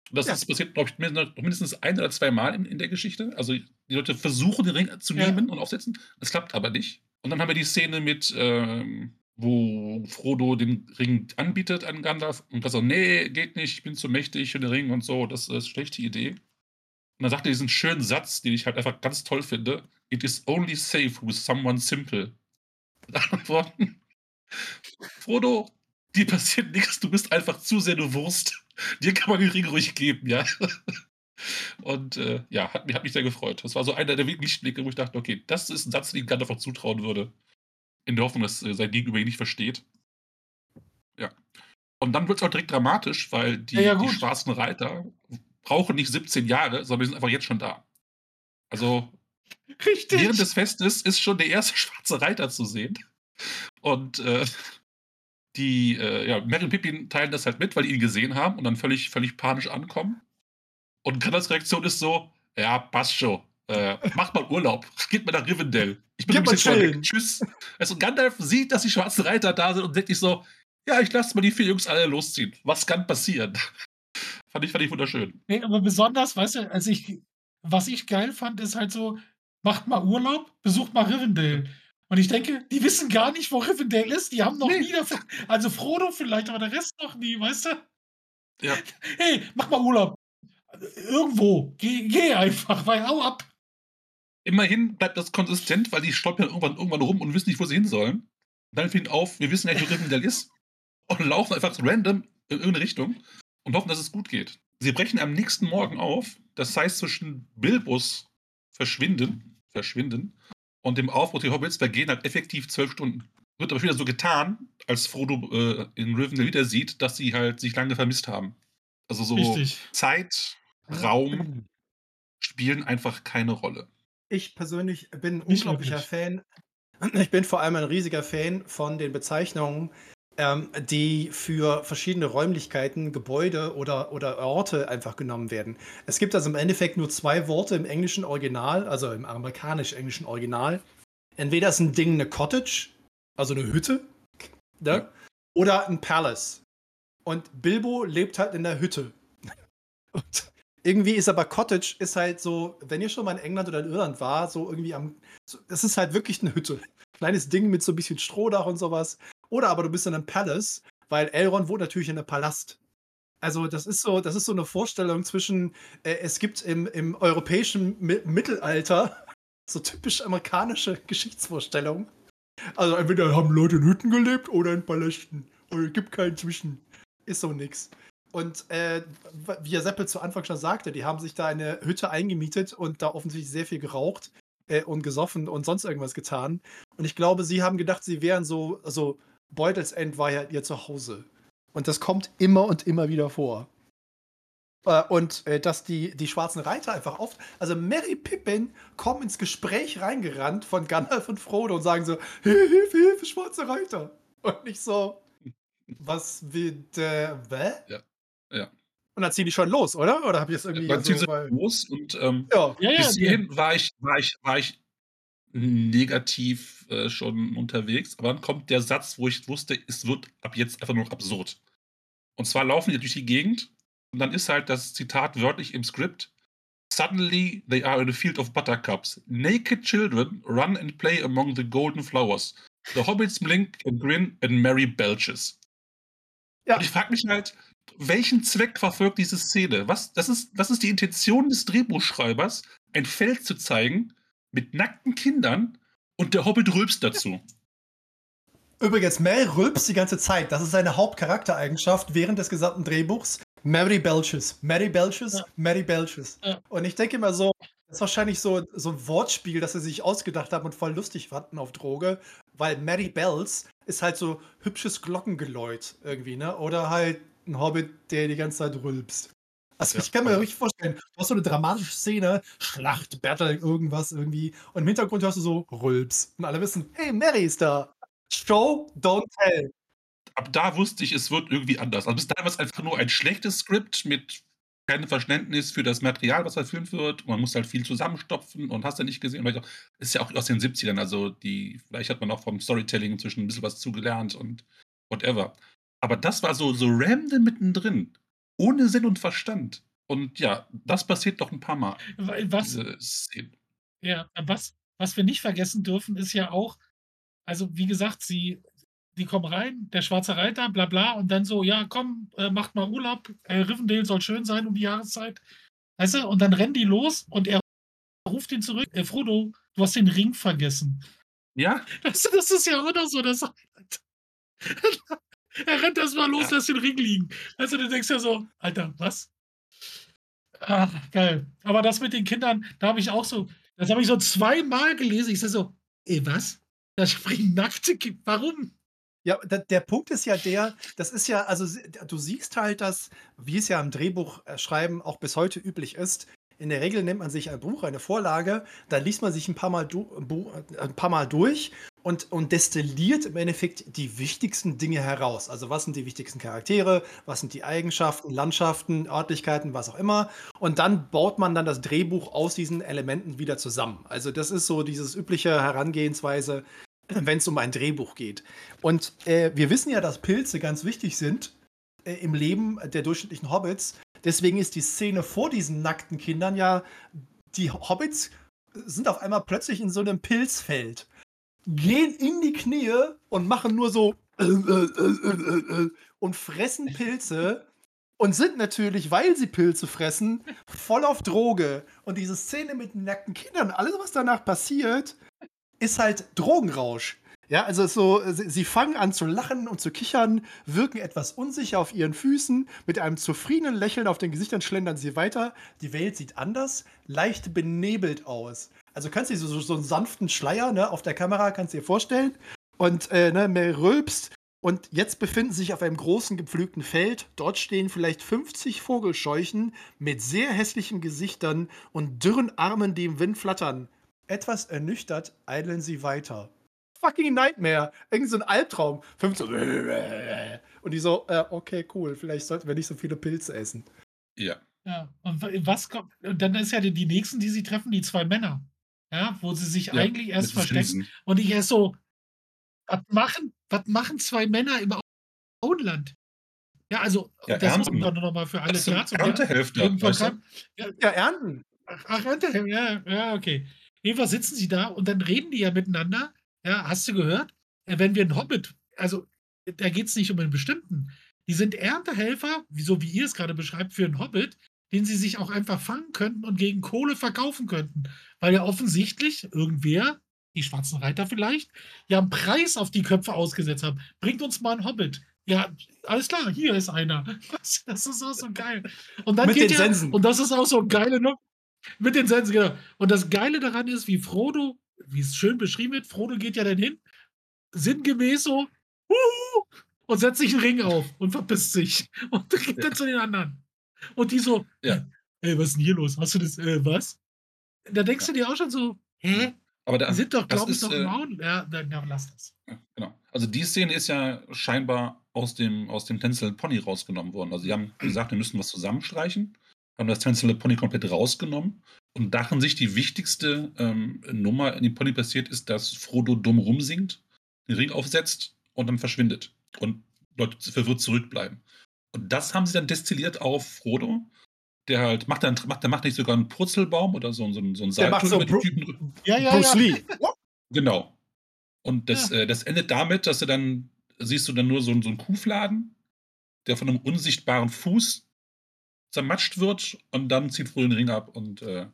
Speaker 2: Und das
Speaker 1: Ja.
Speaker 2: ist passiert, glaube ich, mindestens- mindestens ein oder zwei Mal in, in der Geschichte. Also die Leute versuchen, den Ring zu
Speaker 3: Ja.
Speaker 2: nehmen und aufsetzen. Es klappt aber nicht. Und dann haben wir die Szene mit, ähm, wo Frodo den Ring anbietet an Gandalf und er so, nee, geht nicht, ich bin zu mächtig für den Ring und so, das ist eine schlechte Idee. Und dann sagt er diesen schönen Satz, den ich halt einfach ganz toll finde: It is only safe with someone simple. Mit anderen Worten, Frodo, dir passiert nichts, du bist einfach zu sehr eine Wurst. Dir kann man den Ring ruhig geben, ja. Und äh, ja, hat, mich- hat mich sehr gefreut. Das war so einer der Lichtblicke, wo ich dachte, okay, das ist ein Satz, den ich Gandalf auch zutrauen würde. In der Hoffnung, dass äh, sein Gegenüber ihn nicht versteht. Ja. Und dann wird es auch direkt dramatisch, weil die,
Speaker 3: Ja, ja,
Speaker 2: die schwarzen Reiter brauchen nicht 17 Jahre, sondern die sind einfach jetzt schon da. Also
Speaker 3: richtig.
Speaker 2: während des Festes ist schon der erste *laughs* schwarze Reiter zu sehen. Und äh, die, äh, ja, Merry und Pippin teilen das halt mit, weil die ihn gesehen haben und dann völlig, völlig panisch ankommen. Und Gandalfs Reaktion ist so, ja, passt schon. Äh, macht mal Urlaub. *laughs* Geht mal nach Rivendell. Ich bin Gib ein bisschen weg. Tschüss. Also Gandalf sieht, dass die schwarzen Reiter da sind und denkt sich so, ja, ich lasse mal die vier Jungs alle losziehen. Was kann passieren? Fand, ich, fand ich wunderschön.
Speaker 3: Nee, aber besonders, weißt du, also ich, was ich geil fand, ist halt so, macht mal Urlaub, besucht mal Rivendell. Und ich denke, die wissen gar nicht, wo Rivendell ist. Die haben noch nee. nie davon. Also Frodo vielleicht, aber der Rest noch nie, weißt du?
Speaker 2: Ja. *laughs*
Speaker 3: Hey, mach mal Urlaub. Irgendwo. Geh, geh einfach, weil hau ab.
Speaker 2: Immerhin bleibt das konsistent, weil die stolpern irgendwann, irgendwann rum und wissen nicht, wo sie hin sollen. Dann fängt auf, wir wissen ja nicht, wo Rivendell ist. Und laufen einfach random in irgendeine Richtung und hoffen, dass es gut geht. Sie brechen am nächsten Morgen auf. Das heißt, zwischen Bilbos verschwinden, verschwinden und dem Aufbruch der Hobbits vergehen halt effektiv zwölf Stunden. Wird aber wieder so getan, als Frodo äh, in Rivendell wieder sieht, dass sie halt sich lange vermisst haben. Also so Richtig. Zeit, Raum spielen einfach keine Rolle.
Speaker 1: Ich persönlich bin ein unglaublicher Fan. *clears throat* Ich bin vor allem ein riesiger Fan von den Bezeichnungen, ähm, die für verschiedene Räumlichkeiten, Gebäude oder, oder Orte einfach genommen werden. Es gibt also im Endeffekt nur zwei Worte im englischen Original, also im amerikanisch-englischen Original. Entweder ist ein Ding eine Cottage, also eine Hütte, ne? oder ein Palace. Und Bilbo lebt halt in der Hütte. *laughs* Und irgendwie ist aber Cottage ist halt so, wenn ihr schon mal in England oder in Irland war, so irgendwie am. Es ist halt wirklich eine Hütte. Kleines Ding mit so ein bisschen Strohdach und sowas. Oder aber du bist in einem Palace, weil Elrond wohnt natürlich in einem Palast. Also das ist so, das ist so eine Vorstellung zwischen, äh, es gibt im, im europäischen Mi Mittelalter *laughs* so typisch amerikanische Geschichtsvorstellungen. Also entweder haben Leute in Hütten gelebt oder in Palästen. Oder es gibt keinen Zwischen. Ist so nix. Und äh, wie Herr Seppel zu Anfang schon sagte, die haben sich da eine Hütte eingemietet und da offensichtlich sehr viel geraucht äh, und gesoffen und sonst irgendwas getan. Und ich glaube, sie haben gedacht, sie wären so, also Beutelsend war ja ihr Zuhause. Und das kommt immer und immer wieder vor. Äh, und äh, dass die, die schwarzen Reiter einfach oft, also Mary Pippin kommen ins Gespräch reingerannt von Gandalf und Frodo und sagen so, Hilfe, Hilfe, schwarze Reiter. Und nicht so, was wird, äh,
Speaker 2: wä? Ja, ja.
Speaker 1: Und dann ziehen die schon los, oder? Oder habe ich das irgendwie.
Speaker 2: Dann ziehen sie weil... los und ähm, ja. Ja, ja, bis hierhin war ich, war, ich, war ich negativ äh, schon unterwegs. Aber dann kommt der Satz, wo ich wusste, es wird ab jetzt einfach nur noch absurd. Und zwar laufen die durch die Gegend und dann ist halt das Zitat wörtlich im Skript. Suddenly they are in a field of buttercups. Naked children run and play among the golden flowers. The hobbits blink and grin and Mary belches. Ja. Und ich frage mich halt, welchen Zweck verfolgt diese Szene? Was, das ist, was ist die Intention des Drehbuchschreibers, ein Feld zu zeigen, mit nackten Kindern und der Hobbit rülpst dazu.
Speaker 1: Übrigens, Mel rülpst die ganze Zeit. Das ist seine Hauptcharaktereigenschaft während des gesamten Drehbuchs. Mary Belches. Mary Belches, ja. Mary Belches. Ja. Und ich denke immer so, das ist wahrscheinlich so, so ein Wortspiel, das sie sich ausgedacht haben und voll lustig fanden auf Droge, weil Mary Bells ist halt so hübsches Glockengeläut irgendwie, ne? Oder halt ein Hobbit, der die ganze Zeit rülpst. Also ja, ich kann mir richtig vorstellen, du hast so eine dramatische Szene, Schlacht, Battle, irgendwas irgendwie. Und im Hintergrund hörst du so Rülps. Und alle wissen, hey, Mary ist da. Show, don't tell.
Speaker 2: Ab da wusste ich, es wird irgendwie anders. Also bis dahin war es einfach nur ein schlechtes Skript mit keinem Verständnis für das Material, was verfilmt wird. Man muss halt viel zusammenstopfen und hast ja nicht gesehen. Auch, ist ja auch aus den 70ern, also die, vielleicht hat man auch vom Storytelling inzwischen ein bisschen was zugelernt und whatever. Aber das war so, so random mittendrin ohne Sinn und Verstand. Und ja, das passiert doch ein paar Mal.
Speaker 3: Was, ja, was, was wir nicht vergessen dürfen, ist ja auch, also wie gesagt, sie, die kommen rein, der schwarze Reiter, bla bla, und dann so, ja, komm, äh, macht mal Urlaub, äh, Rivendale soll schön sein um die Jahreszeit. Weißt du, und dann rennen die los und er ruft ihn zurück, äh, Frodo, du hast den Ring vergessen.
Speaker 2: Ja? *laughs*
Speaker 3: Das, das ist ja auch noch so, das, er rennt erstmal los, ja. lässt den Ring liegen. Also du denkst ja so, Alter, was? Ach, geil. Aber das mit den Kindern, da habe ich auch so, das habe ich so zweimal gelesen. Ich sage so, ey, was? Da springen nackte Kinder. Warum?
Speaker 1: Ja, der, der, Punkt ist ja der, das ist ja, also du siehst halt, dass, wie es ja im Drehbuchschreiben auch bis heute üblich ist, in der Regel nimmt man sich ein Buch, eine Vorlage, dann liest man sich ein paar Mal, du, ein paar Mal durch und, und destilliert im Endeffekt die wichtigsten Dinge heraus. Also was sind die wichtigsten Charaktere, was sind die Eigenschaften, Landschaften, Örtlichkeiten, was auch immer. Und dann baut man dann das Drehbuch aus diesen Elementen wieder zusammen. Also das ist so dieses übliche Herangehensweise, *clears throat* wenn es um ein Drehbuch geht. Und äh, wir wissen ja, dass Pilze ganz wichtig sind äh, im Leben der durchschnittlichen Hobbits. Deswegen ist die Szene vor diesen nackten Kindern ja, die Hobbits sind auf einmal plötzlich in so einem Pilzfeld gehen in die Knie und machen nur so äh, äh, äh, und fressen Pilze und sind natürlich, weil sie Pilze fressen, voll auf Droge. Und diese Szene mit nackten Kindern, alles, was danach passiert, ist halt Drogenrausch. Ja, also so, sie, sie, fangen an zu lachen und zu kichern, wirken etwas unsicher auf ihren Füßen, mit einem zufriedenen Lächeln auf den Gesichtern schlendern sie weiter. Die Welt sieht anders, leicht benebelt aus. Also kannst du dir so, so einen sanften Schleier ne, auf der Kamera, kannst du dir vorstellen. Und äh, ne, mehr rülpst. Und jetzt befinden sie sich auf einem großen gepflügten Feld. Dort stehen vielleicht 50 Vogelscheuchen mit sehr hässlichen Gesichtern und dürren Armen, die im Wind flattern. Etwas ernüchtert eilen sie weiter. Fucking Nightmare. Irgend so ein Albtraum. 15. Und die so, äh, okay, cool. Vielleicht sollten wir nicht so viele Pilze essen.
Speaker 2: Ja.
Speaker 3: Ja, und was kommt, dann ist ja die, die nächsten, die sie treffen, die zwei Männer ja, wo sie sich ja, eigentlich erst verstecken. Und ich erst so, was machen, was machen zwei Männer im Auenland? Ja, also,
Speaker 2: ja, das
Speaker 3: ernten. ist noch mal für alle
Speaker 2: klar. Erntehälfte.
Speaker 3: Ja, ja, ernten. Ach, ach Ernte, ja, ja, okay. Jedenfalls sitzen sie da und dann reden die ja miteinander. Ja, hast du gehört? Wenn wir einen Hobbit, also da geht es nicht um einen bestimmten. Die sind Erntehelfer, so wie ihr es gerade beschreibt, für einen Hobbit, den sie sich auch einfach fangen könnten und gegen Kohle verkaufen könnten. Weil ja offensichtlich irgendwer, die schwarzen Reiter vielleicht, ja einen Preis auf die Köpfe ausgesetzt haben. Bringt uns mal einen Hobbit. Ja, alles klar, hier ist einer. *laughs* Das ist auch so geil. Und dann
Speaker 1: mit
Speaker 3: geht
Speaker 1: den
Speaker 3: ja,
Speaker 1: Sensen.
Speaker 3: Und das ist auch so geile, ne? Mit den Sensen, genau. Und das Geile daran ist, wie Frodo, wie es schön beschrieben wird, Frodo geht ja dann hin, sinngemäß so, Huhu! und setzt sich einen Ring auf und verpisst sich. *laughs* Und geht dann zu den anderen. Und die so, ja. ey, was ist denn hier los? Hast du das, äh, was? Da denkst ja. du dir auch schon so, hä?
Speaker 2: Aber da,
Speaker 3: die sind doch, glaube ich, doch. Äh, ja, dann, dann lass das.
Speaker 2: Ja, genau. Also die Szene ist ja scheinbar aus dem, aus dem Tänzel Pony rausgenommen worden. Also sie haben gesagt, wir müssen was zusammenstreichen, haben das Tänzel Pony komplett rausgenommen und dachten sich, die wichtigste ähm, Nummer in dem Pony passiert ist, dass Frodo dumm rumsingt, den Ring aufsetzt und dann verschwindet. Und Leute verwirrt zurückbleiben. Und das haben sie dann destilliert auf Frodo. Der halt, macht dann, macht, der macht nicht sogar einen Purzelbaum oder so, so, so einen
Speaker 1: Salto so
Speaker 2: über
Speaker 1: die Typen. Ja, ja, Bruce ja. Lee. *laughs*
Speaker 2: Genau. Und das, ja. äh, das endet damit, dass du dann, siehst du dann nur so, so einen Kuhfladen, der von einem unsichtbaren Fuß zermatscht wird und dann zieht Frodo den Ring ab und äh,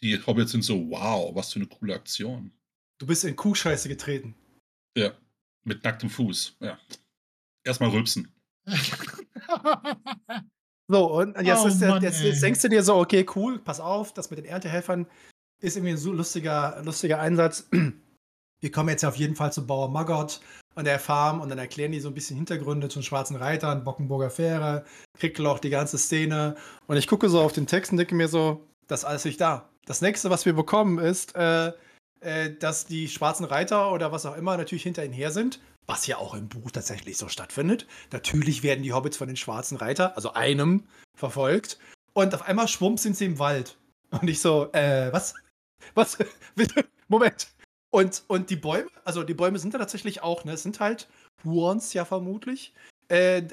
Speaker 2: die Hobbits sind so, wow, was für eine coole Aktion.
Speaker 1: Du bist in Kuhscheiße getreten.
Speaker 2: Ja, mit nacktem Fuß, ja. Erstmal rülpsen. *laughs*
Speaker 1: so, und jetzt, oh, der, Mann, jetzt, jetzt, denkst du dir so, okay, cool, pass auf, das mit den Erntehelfern ist irgendwie ein so lustiger, lustiger Einsatz. *clears throat* Wir kommen jetzt auf jeden Fall zu Bauer Maggot und der Farm und dann erklären die so ein bisschen Hintergründe zum Schwarzen Reitern, Bockenburger Fähre, Kriegloch, die ganze Szene. Und ich gucke so auf den Text und denke mir so, das ist alles nicht da. Das nächste, was wir bekommen, ist, äh, äh, dass die schwarzen Reiter oder was auch immer natürlich hinter ihnen her sind was ja auch im Buch tatsächlich so stattfindet. Natürlich werden die Hobbits von den schwarzen Reiter, also einem, verfolgt. Und auf einmal schwumm sind sie im Wald. Und ich so, äh, was? Was? *laughs* Moment. Und, und die Bäume, also die Bäume sind da tatsächlich auch, ne? Es sind halt Huons ja vermutlich. Äh,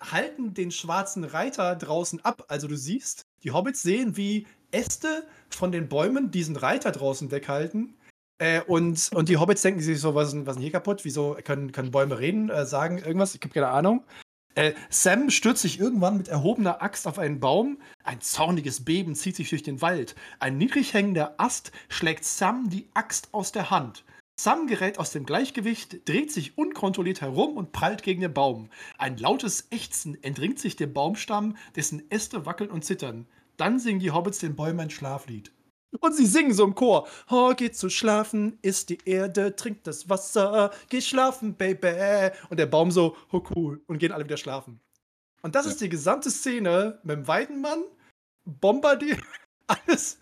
Speaker 1: halten den schwarzen Reiter draußen ab. Also du siehst, die Hobbits sehen, wie Äste von den Bäumen diesen Reiter draußen weghalten äh, und, und die Hobbits denken sich so, was ist, was ist denn hier kaputt? Wieso können, können Bäume reden, äh, sagen irgendwas? Ich habe keine Ahnung. Äh, Sam stürzt sich irgendwann mit erhobener Axt auf einen Baum. Ein zorniges Beben zieht sich durch den Wald. Ein niedrig hängender Ast schlägt Sam die Axt aus der Hand. Sam gerät aus dem Gleichgewicht, dreht sich unkontrolliert herum und prallt gegen den Baum. Ein lautes Ächzen entringt sich dem Baumstamm, dessen Äste wackeln und zittern. Dann singen die Hobbits den Bäumen ein Schlaflied. Und sie singen so im Chor. Oh, geht zu schlafen, isst die Erde, trinkt das Wasser, geh schlafen, Baby. Und der Baum so, oh cool. Und gehen alle wieder schlafen. Und das ja. ist die gesamte Szene mit dem Weidenmann, Bombardier, *laughs* alles.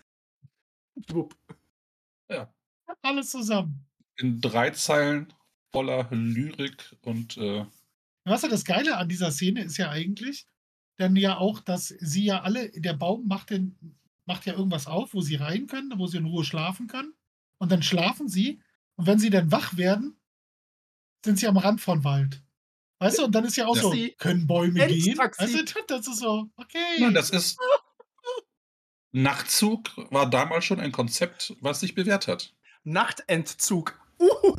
Speaker 3: Ja. Alles zusammen.
Speaker 2: in drei Zeilen voller Lyrik und. Äh
Speaker 3: weißt du, das Geile an dieser Szene ist ja eigentlich dann ja auch, dass sie ja alle, der Baum macht, den, macht ja irgendwas auf, wo sie rein können, wo sie in Ruhe schlafen können. Und dann schlafen sie. Und wenn sie dann wach werden, sind sie am Rand von Wald. Weißt du, und dann ist ja auch ja. so, können Bäume gehen? Weißt du, das ist so, okay.
Speaker 2: Nein, das ist. Nachtzug war damals schon ein Konzept, was sich bewährt hat.
Speaker 1: Nachtentzug. Uh,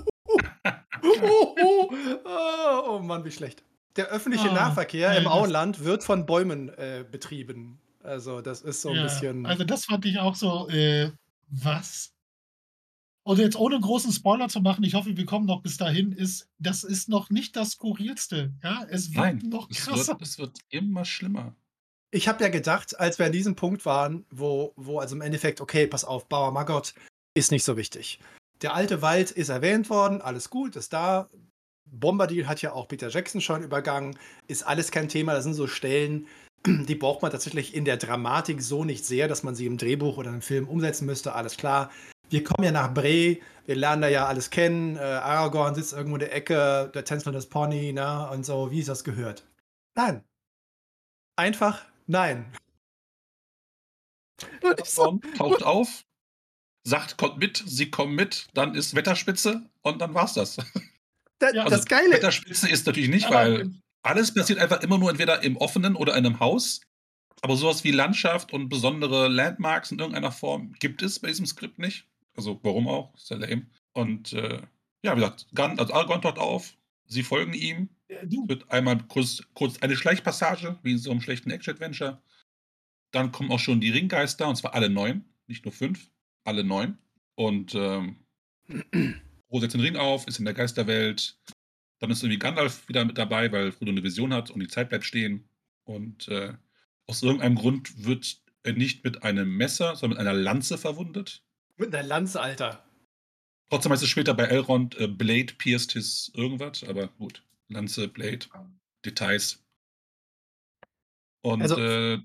Speaker 1: uh, uh, oh Mann, wie schlecht. Der öffentliche ah, Nahverkehr ja, im Auenland wird von Bäumen äh, betrieben. Also, das ist so ein ja, bisschen.
Speaker 3: Also, das fand ich auch so, äh, was? Und jetzt ohne großen Spoiler zu machen, ich hoffe, wir kommen noch bis dahin, ist, das ist noch nicht das Skurrilste. Ja, es wird Nein, noch krasser.
Speaker 2: Es wird, es wird immer schlimmer.
Speaker 1: Ich habe ja gedacht, als wir an diesem Punkt waren, wo, wo also im Endeffekt, okay, pass auf, Bauer Maggot ist nicht so wichtig. Der alte Wald ist erwähnt worden, alles gut, ist da. Bombadil hat ja auch Peter Jackson schon übergangen, ist alles kein Thema. Das sind so Stellen, *clears throat* die braucht man tatsächlich in der Dramatik so nicht sehr, dass man sie im Drehbuch oder im Film umsetzen müsste. Alles klar. Wir kommen ja nach Bre, wir lernen da ja alles kennen. Äh, Aragorn sitzt irgendwo in der Ecke, der Tänzer das Pony, ne? Und so, wie es das gehört. Nein. Einfach nein. *laughs*
Speaker 2: Aragorn taucht auf, sagt, kommt mit, sie kommen mit, dann ist Wetterspitze und dann war's das.
Speaker 1: Da, ja, *laughs* also das Geile.
Speaker 2: Wetterspitze ist natürlich nicht, weil alles passiert einfach immer nur entweder im offenen oder in einem Haus. Aber sowas wie Landschaft und besondere Landmarks in irgendeiner Form gibt es bei diesem Skript nicht. Also warum auch? Ist ja lame. Und äh, ja, wie gesagt, Gun, also Argon taucht auf, sie folgen ihm. Ja, du. Wird einmal kurz, kurz eine Schleichpassage, wie in so einem schlechten Action-Adventure. Dann kommen auch schon die Ringgeister, und zwar alle neun, nicht nur fünf, alle neun. Und ähm, *clears throat* Frodo setzt den Ring auf, ist in der Geisterwelt. Dann ist irgendwie Gandalf wieder mit dabei, weil Frodo eine Vision hat und die Zeit bleibt stehen. Und äh, aus irgendeinem Grund wird er nicht mit einem Messer, sondern mit einer Lanze verwundet.
Speaker 1: Mit einer Lanze, Alter.
Speaker 2: Trotzdem heißt es später bei Elrond, äh, Blade pierced his irgendwas, aber gut. Lanze, Blade, Details. Und also, äh,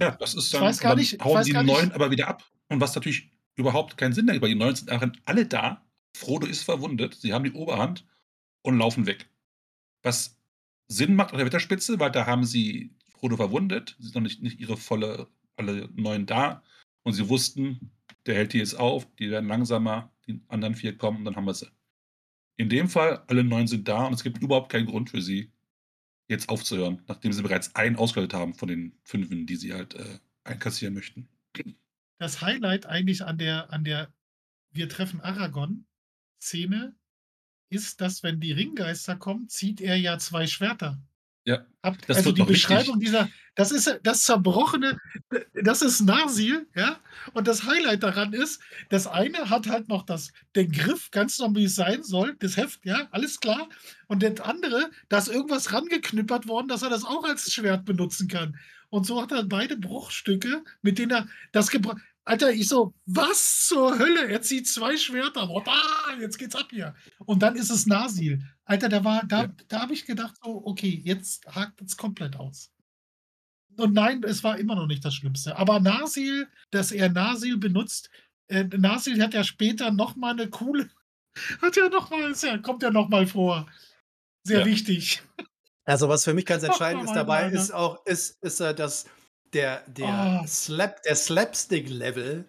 Speaker 2: ja, das ist dann,
Speaker 3: weiß gar nicht,
Speaker 2: hauen die neuen aber wieder ab. Und was natürlich überhaupt keinen Sinn ergibt, weil die neuen sind alle da. Frodo ist verwundet, sie haben die Oberhand und laufen weg. Was Sinn macht an der Wetterspitze, weil da haben sie Frodo verwundet, sie sind noch nicht, nicht ihre volle, alle neun da. Und sie wussten, der hält die jetzt auf, die werden langsamer, die anderen vier kommen und dann haben wir sie. In dem Fall, alle neun sind da und es gibt überhaupt keinen Grund für sie, jetzt aufzuhören, nachdem sie bereits einen ausgeschaltet haben von den fünfen, die sie halt äh, einkassieren möchten.
Speaker 3: Das Highlight eigentlich an der, an der Wir treffen Aragorn-Szene ist, dass wenn die Ringgeister kommen, zieht er ja zwei Schwerter.
Speaker 2: Ja.
Speaker 3: Habt, also die Beschreibung wichtig. dieser, das ist das zerbrochene, das ist Nasil, ja. Und das Highlight daran ist, das eine hat halt noch das, den Griff, ganz normal wie es sein soll, das Heft, ja, alles klar. Und das andere, da ist irgendwas rangeknüppert worden, dass er das auch als Schwert benutzen kann. Und so hat er beide Bruchstücke, mit denen er das gebracht. Alter, ich so, was zur Hölle? Er zieht zwei Schwerter. Oh, ah, jetzt geht's ab hier. Und dann ist es Nasil. Alter, da war, da, ja. da habe ich gedacht, so, okay, jetzt hakt es komplett aus. Und nein, es war immer noch nicht das Schlimmste. Aber Nasil, dass er Nasil benutzt, äh, Nasil hat ja später nochmal eine coole, *laughs* hat ja nochmal, ja, kommt ja nochmal vor. Sehr ja. wichtig.
Speaker 1: Also, was für mich ganz entscheidend ist dabei, ist auch, ist, ist, äh, dass der, der, oh. Slap, der Slapstick-Level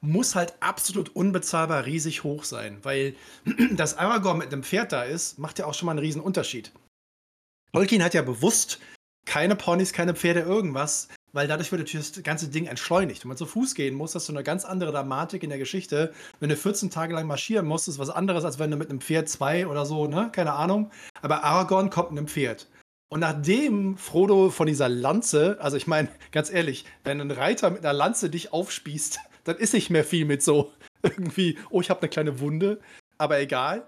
Speaker 1: muss halt absolut unbezahlbar riesig hoch sein, weil *clears throat* dass Aragorn mit einem Pferd da ist, macht ja auch schon mal einen riesen Unterschied. Tolkien hat ja bewusst keine Ponys, keine Pferde, irgendwas, weil dadurch wird natürlich das ganze Ding entschleunigt. Wenn man zu Fuß gehen muss, hast du eine ganz andere Dramatik in der Geschichte. Wenn du 14 Tage lang marschieren musst, ist was anderes, als wenn du mit einem Pferd zwei oder so, ne? Keine Ahnung. Aber Aragorn kommt mit einem Pferd. Und nachdem Frodo von dieser Lanze, also ich meine, *laughs* ganz ehrlich, wenn ein Reiter mit einer Lanze dich aufspießt, *laughs* dann ist nicht mehr viel mit so *laughs* irgendwie, oh, ich habe eine kleine Wunde, aber egal.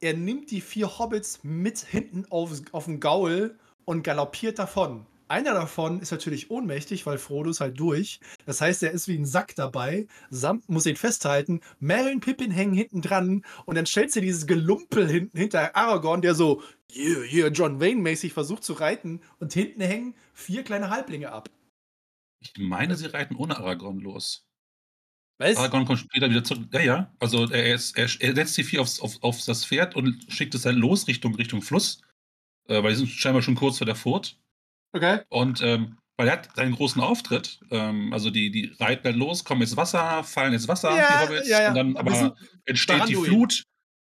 Speaker 1: Er nimmt die vier Hobbits mit hinten auf, auf den Gaul und galoppiert davon. Einer davon ist natürlich ohnmächtig, weil Frodo ist halt durch. Das heißt, er ist wie ein Sack dabei. Sam muss ihn festhalten. Merry und Pippin hängen hinten dran. Und dann stellt sie dieses Gelumpel hinten hinter Aragorn, der so, hier, hier, John Wayne-mäßig versucht zu reiten. Und hinten hängen vier kleine Halblinge ab.
Speaker 2: Ich meine, sie reiten ohne Aragorn los. Was? Aragorn kommt später wieder zurück. Ja, ja. Also er, ist, er, er setzt die vier aufs, auf, auf das Pferd und schickt es dann los Richtung, Richtung Fluss. Äh, weil die sind scheinbar schon kurz vor der Furt.
Speaker 1: Okay.
Speaker 2: Und ähm, weil er hat seinen großen Auftritt. Ähm, also die, die reiten dann los, kommen ins Wasser, fallen ins Wasser,
Speaker 1: ja, die
Speaker 2: Hobbits,
Speaker 1: ja, ja.
Speaker 2: und dann aber entsteht die Flut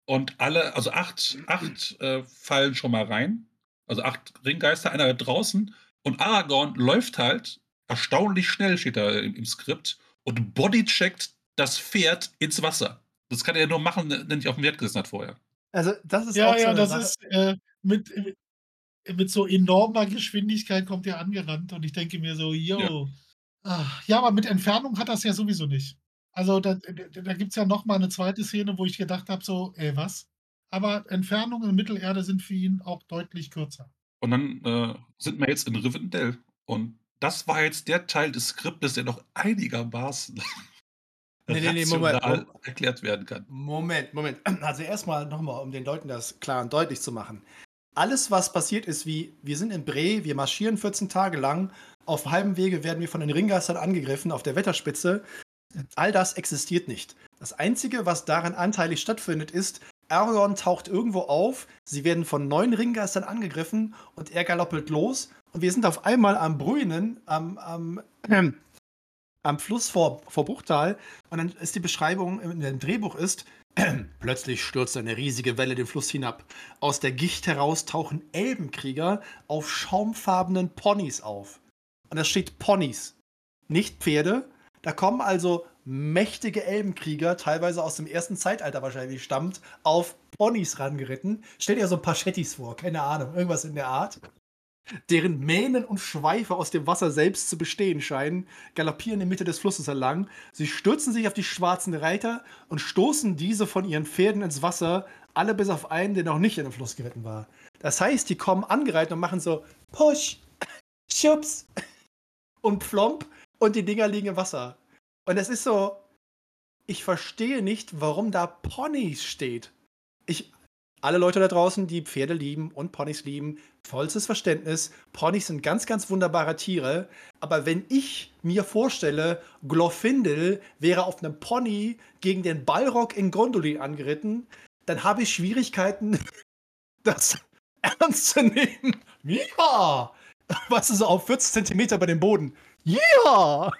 Speaker 2: und alle, also acht, acht äh, fallen schon mal rein. Also acht Ringgeister, einer draußen. Und Aragorn läuft halt erstaunlich schnell, steht da im, im Skript, und bodycheckt das Pferd ins Wasser. Das kann er nur machen, wenn er nicht auf dem Pferd gesessen hat vorher.
Speaker 1: Also, das ist
Speaker 3: ja, auch ja, so das Sache. ist äh, mit, mit so enormer Geschwindigkeit kommt er angerannt und ich denke mir so, yo. Ja. Ach, ja, aber mit Entfernung hat das ja sowieso nicht. Also da, da gibt es ja noch mal eine zweite Szene, wo ich gedacht habe, so, ey, was? Aber Entfernungen in Mittelerde sind für ihn auch deutlich kürzer.
Speaker 2: Und dann äh, sind wir jetzt in Rivendell. Und das war jetzt der Teil des Skriptes, der noch einigermaßen *laughs* nee, nee, nee, Moment, erklärt werden kann.
Speaker 1: Moment, Moment. Also erstmal nochmal, um den Leuten das klar und deutlich zu machen alles, was passiert ist, wie wir sind in Bre, wir marschieren 14 Tage lang, auf halbem Wege werden wir von den Ringgeistern angegriffen, auf der Wetterspitze. All das existiert nicht. Das Einzige, was daran anteilig stattfindet, ist, Aragorn taucht irgendwo auf, sie werden von neun Ringgeistern angegriffen und er galoppelt los und wir sind auf einmal am Brünen, am, am, äh, *clears throat* am Fluss vor, vor Buchtal und dann ist die Beschreibung in dem Drehbuch ist, *clears throat* Plötzlich stürzt eine riesige Welle den Fluss hinab. Aus der Gicht heraus tauchen Elbenkrieger auf schaumfarbenen Ponys auf. Und da steht Ponys, nicht Pferde. Da kommen also mächtige Elbenkrieger, teilweise aus dem ersten Zeitalter wahrscheinlich stammt, auf Ponys rangeritten. Stell dir so ein paar Shetties vor, keine Ahnung, irgendwas in der Art deren Mähnen und Schweife aus dem Wasser selbst zu bestehen scheinen, galoppieren in Mitte des Flusses entlang. Sie stürzen sich auf die schwarzen Reiter und stoßen diese von ihren Pferden ins Wasser, alle bis auf einen, der noch nicht in den Fluss geritten war. Das heißt, die kommen angereiht und machen so Push, Schubs und Plomp und die Dinger liegen im Wasser. Und es ist so, ich verstehe nicht, warum da Ponys steht. Ich, alle Leute da draußen, die Pferde lieben und Ponys lieben, vollstes Verständnis. Ponys sind ganz, ganz wunderbare Tiere. Aber wenn ich mir vorstelle, Glorfindel wäre auf einem Pony gegen den Balrog in Gondolin angeritten, dann habe ich Schwierigkeiten, *laughs* das ernst zu nehmen. Ja! Was ist so auf 40 Zentimeter bei dem Boden? Ja!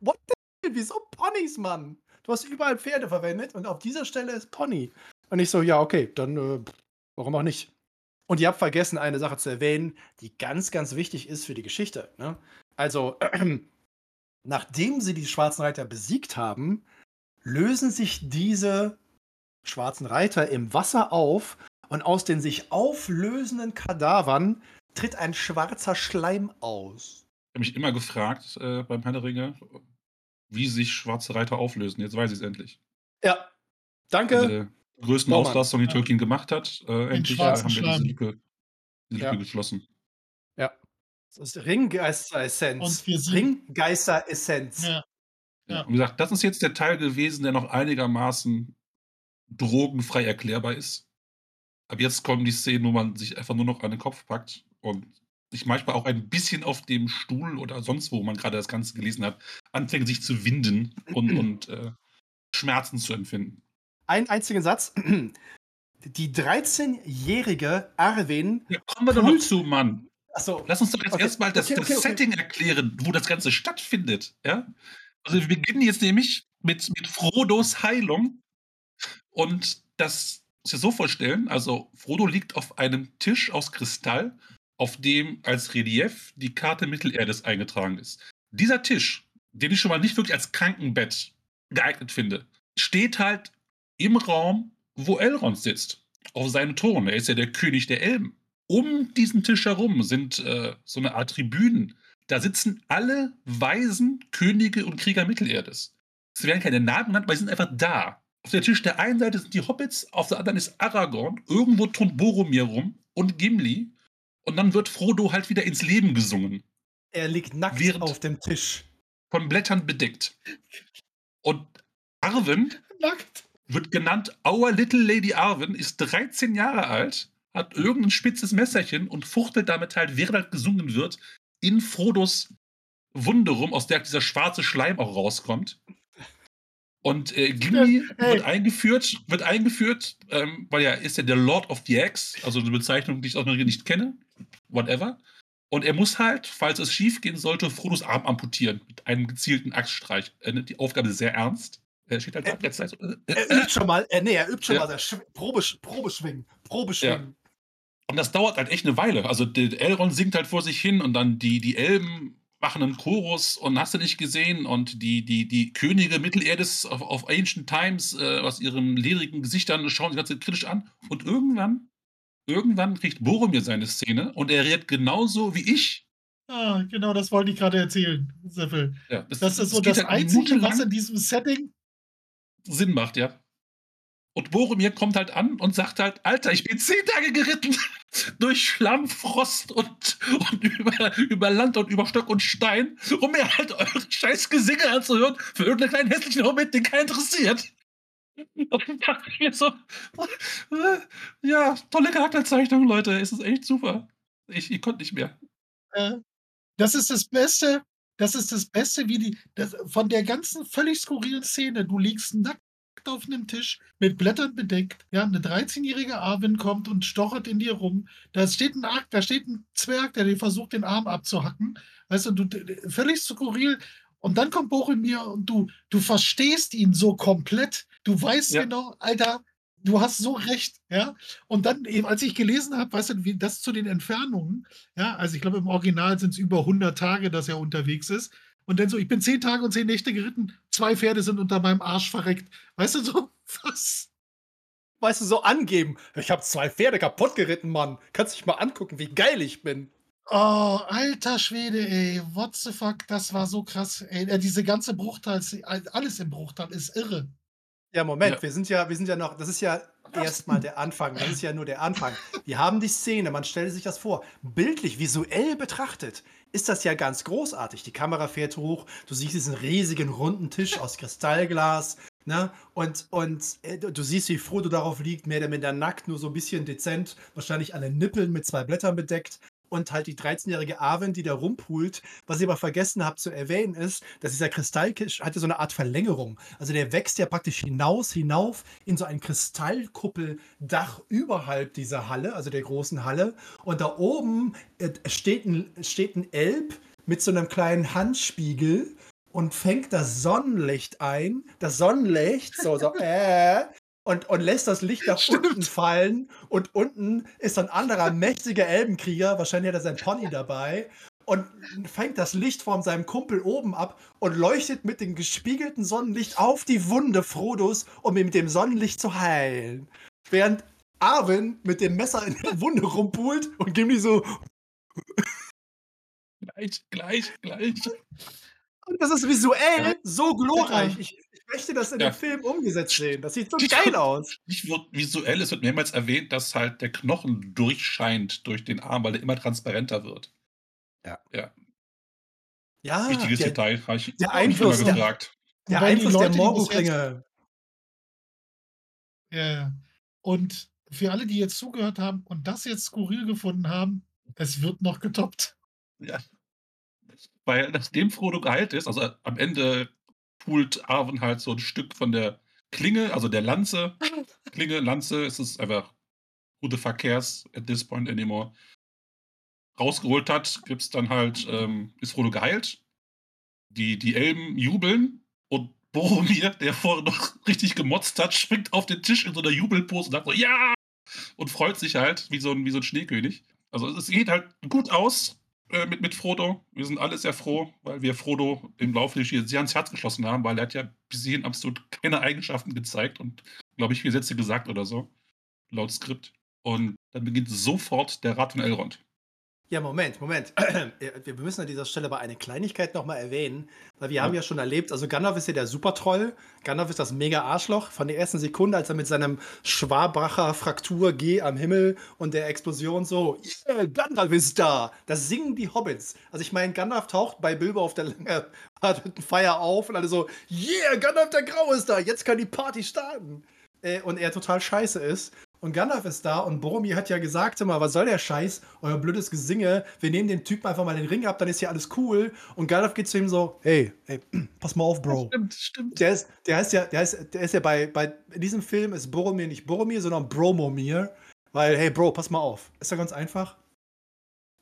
Speaker 1: What the hell? Wieso Ponys, Mann? Du hast überall Pferde verwendet und auf dieser Stelle ist Pony. Und ich so, ja, okay, dann äh, warum auch nicht? Und ihr habt vergessen, eine Sache zu erwähnen, die ganz, ganz wichtig ist für die Geschichte. Ne? Also, äh, *clears throat* nachdem sie die schwarzen Reiter besiegt haben, lösen sich diese schwarzen Reiter im Wasser auf und aus den sich auflösenden Kadavern tritt ein schwarzer Schleim aus.
Speaker 2: Ich habe mich immer gefragt äh, beim Herr der Ringe, wie sich schwarze Reiter auflösen. Jetzt weiß ich es endlich.
Speaker 1: Ja, danke. Also,
Speaker 2: größten Norman. Auslastung, die Tolkien gemacht hat. Äh, endlich haben wir diese Lücke, diese Lücke ja. geschlossen.
Speaker 1: Ja. Das ist Ringgeister-Essenz. Ringgeister-Essenz. Ja.
Speaker 2: Ja. Und wie gesagt, das ist jetzt der Teil gewesen, der noch einigermaßen drogenfrei erklärbar ist. Aber jetzt kommen die Szenen, wo man sich einfach nur noch an den Kopf packt und sich manchmal auch ein bisschen auf dem Stuhl oder sonst wo man gerade das Ganze gelesen hat, anfängt sich zu winden und, *clears throat* und äh, Schmerzen zu empfinden
Speaker 1: einen einzigen Satz. Die 13-jährige Arwen.
Speaker 2: Ja, kommen wir doch noch zu, Mann. Achso. Lass uns doch jetzt okay. erstmal das, okay, okay, das Setting erklären, wo das Ganze stattfindet. Ja? Also wir beginnen jetzt nämlich mit, mit Frodos Heilung. Und das muss ich so vorstellen, also Frodo liegt auf einem Tisch aus Kristall, auf dem als Relief die Karte Mittelerdes eingetragen ist. Dieser Tisch, den ich schon mal nicht wirklich als Krankenbett geeignet finde, steht halt im Raum, wo Elrond sitzt. Auf seinem Thron. Er ist ja der König der Elben. Um diesen Tisch herum sind äh, so eine Art Tribünen. Da sitzen alle weisen Könige und Krieger Mittelerdes. Es werden keine Namen genannt, aber sie sind einfach da. Auf der Tisch der einen Seite sind die Hobbits, auf der anderen ist Aragorn, irgendwo turnt Boromir rum und Gimli. Und dann wird Frodo halt wieder ins Leben gesungen.
Speaker 1: Er liegt nackt auf dem Tisch.
Speaker 2: Von Blättern bedeckt. Und Arwen nackt wird genannt Our Little Lady Arwen, ist 13 Jahre alt, hat irgendein spitzes Messerchen und fuchtelt damit halt, während halt gesungen wird, in Frodos Wunde rum, aus der dieser schwarze Schleim auch rauskommt. Und äh, Gimli hey. wird eingeführt, wird eingeführt, ähm, weil er ist ja der Lord of the Eggs, also eine Bezeichnung, die ich auch noch nicht kenne. Whatever. Und er muss halt, falls es schief gehen sollte, Frodos Arm amputieren mit einem gezielten Axtstreich. Äh, die Aufgabe ist sehr ernst. Er steht halt
Speaker 1: er, jetzt so, äh, er übt schon mal, äh, nee, er übt schon ja. mal das Sch Probesch Probeschwingen. Probeschwingen. Ja.
Speaker 2: Und das dauert halt echt eine Weile. Also der Elrond singt halt vor sich hin und dann die, die Elben machen einen Chorus und hast du nicht gesehen und die, die, die Könige Mittelerdes auf, auf Ancient Times äh, aus ihren lerigen Gesichtern schauen sich ganz kritisch an und irgendwann, irgendwann kriegt Boromir seine Szene und er redet genauso wie ich.
Speaker 3: Ah, genau, das wollte ich gerade erzählen, Seppel. Ja, das, das, ist so das, das halt Einzige, was in diesem Setting
Speaker 2: Sinn macht, ja. Und Boromir kommt halt an und sagt halt, Alter, ich bin zehn Tage geritten *laughs* durch Schlamm, Frost und, und über, über Land und über Stock und Stein, um mir halt eure scheiß Gesinge anzuhören für irgendeinen kleinen hässlichen Moment, den keiner interessiert. Und dann dachte ich mir so, äh, ja, tolle Charakterzeichnung, Leute, es ist echt super. Ich, ich konnte nicht mehr.
Speaker 3: Äh, das ist das Beste, das ist das Beste, wie die, das, von der ganzen völlig skurrilen Szene. Du liegst nackt auf einem Tisch mit Blättern bedeckt. Ja, eine 13-jährige Arwen kommt und stochert in dir rum. Da steht ein Ark, da steht ein Zwerg, der dir versucht, den Arm abzuhacken. Weißt du, du völlig skurril. Und dann kommt Boromir und du, du verstehst ihn so komplett. Du weißt ja. genau, Alter, du hast so recht, ja. Und dann, eben, als ich gelesen habe, weißt du, wie das zu den Entfernungen, ja, also ich glaube, im Original sind es über 100 Tage, dass er unterwegs ist. Und dann so, ich bin zehn Tage und zehn Nächte geritten, zwei Pferde sind unter meinem Arsch verreckt. Weißt du so, *laughs* was?
Speaker 1: Weißt du, so angeben. Ich habe zwei Pferde kaputt geritten, Mann. Kannst dich mal angucken, wie geil ich bin.
Speaker 3: Oh, alter Schwede, ey. What the fuck, das war so krass. Ey, äh, diese ganze Bruchtal, alles im Bruchtal ist irre.
Speaker 1: Ja, Moment, ja. wir sind ja, wir sind ja noch, das ist ja erstmal der Anfang. Das ist ja nur der Anfang. Wir haben die Szene, man stellt sich das vor. Bildlich, visuell betrachtet, ist das ja ganz großartig. Die Kamera fährt hoch, du siehst diesen riesigen runden Tisch aus Kristallglas, ne? Und, und äh, du siehst, wie Frodo darauf liegt, mehr oder minder nackt, nur so ein bisschen dezent, wahrscheinlich an den Nippeln mit zwei Blättern bedeckt und halt die 13-jährige Arwen, die da rumpult. Was ich aber vergessen habe zu erwähnen, ist, dass dieser Kristallkisch hatte so eine Art Verlängerung. Also der wächst ja praktisch hinaus, hinauf in so ein Kristallkuppeldach überhalb dieser Halle, also der großen Halle. Und da oben äh, steht ein, steht ein Elb mit so einem kleinen Handspiegel und fängt das Sonnenlicht ein. Das Sonnenlicht, so, so, *laughs* äh, und, und lässt das Licht nach Stimmt. unten fallen. Und unten ist ein anderer mächtiger Elbenkrieger, wahrscheinlich hat er sein Pony dabei, und fängt das Licht von seinem Kumpel oben ab und leuchtet mit dem gespiegelten Sonnenlicht auf die Wunde Frodos, um ihn mit dem Sonnenlicht zu heilen. Während Arwen mit dem Messer in der Wunde rumpult und Gimli so.
Speaker 2: Gleich, gleich, gleich.
Speaker 1: Und das ist visuell so glorreich. Ich, möchte das in ja. dem Film umgesetzt sehen. Das sieht so ich geil aus.
Speaker 2: Ich wird, visuell, es wird mehrmals erwähnt, dass halt der Knochen durchscheint durch den Arm, weil der immer transparenter wird.
Speaker 1: Ja.
Speaker 2: Ja.
Speaker 1: Ja.
Speaker 2: Wichtiges der, Detail, habe ich
Speaker 1: der Einfluss, der, gefragt. Der, der Einfluss Leute, der Morgoklinge.
Speaker 3: Ja. Und für alle, die jetzt zugehört haben und das jetzt skurril gefunden haben, es wird noch getoppt.
Speaker 2: Ja. Weil nachdem Frodo geheilt ist, also am Ende pult Arwen halt so ein Stück von der Klinge, also der Lanze. *laughs* Klinge, Lanze, es ist einfach gute Verkehrs at this point anymore. Rausgeholt hat, gibt's dann halt, ähm, ist Frodo geheilt. Die, die Elben jubeln und *laughs* Boromir, der vorher noch richtig gemotzt hat, springt auf den Tisch in so einer Jubelpose und sagt so, ja! Und freut sich halt wie so ein, wie so ein Schneekönig. Also es geht halt gut aus. Äh, mit, mit Frodo. Wir sind alle sehr froh, weil wir Frodo im Laufe des Spiels sehr ans Herz geschlossen haben, weil er hat ja bis hierhin absolut keine Eigenschaften gezeigt und, glaube ich, vier Sätze gesagt oder so, laut Skript. Und dann beginnt sofort der Rat von Elrond.
Speaker 1: Ja, Moment, Moment. *clears throat* Wir müssen an dieser Stelle aber eine Kleinigkeit nochmal erwähnen, weil wir ja. haben ja schon erlebt, also Gandalf ist ja der Supertroll. Gandalf ist das mega Arschloch. Von der ersten Sekunde, als er mit seinem Schwabacher Fraktur G am Himmel und der Explosion so, yeah, Gandalf ist da. Das singen die Hobbits. Also ich meine, Gandalf taucht bei Bilbo auf der lange Feier auf und alle so, yeah, Gandalf der Grau ist da, jetzt kann die Party starten. Äh, und er total scheiße ist. Und Gandalf ist da und Boromir hat ja gesagt, immer, was soll der Scheiß, euer blödes Gesinge, wir nehmen den Typen einfach mal den Ring ab, dann ist hier alles cool. Und Gandalf geht zu ihm so, hey, hey, *clears throat* pass mal auf, Bro. *laughs*
Speaker 3: Stimmt, stimmt.
Speaker 1: Der ist, der ist ja, der ist, der ist ja bei, bei, in diesem Film ist Boromir nicht Boromir, sondern Bromomir. Weil, hey, Bro, pass mal auf. Ist ja ganz einfach.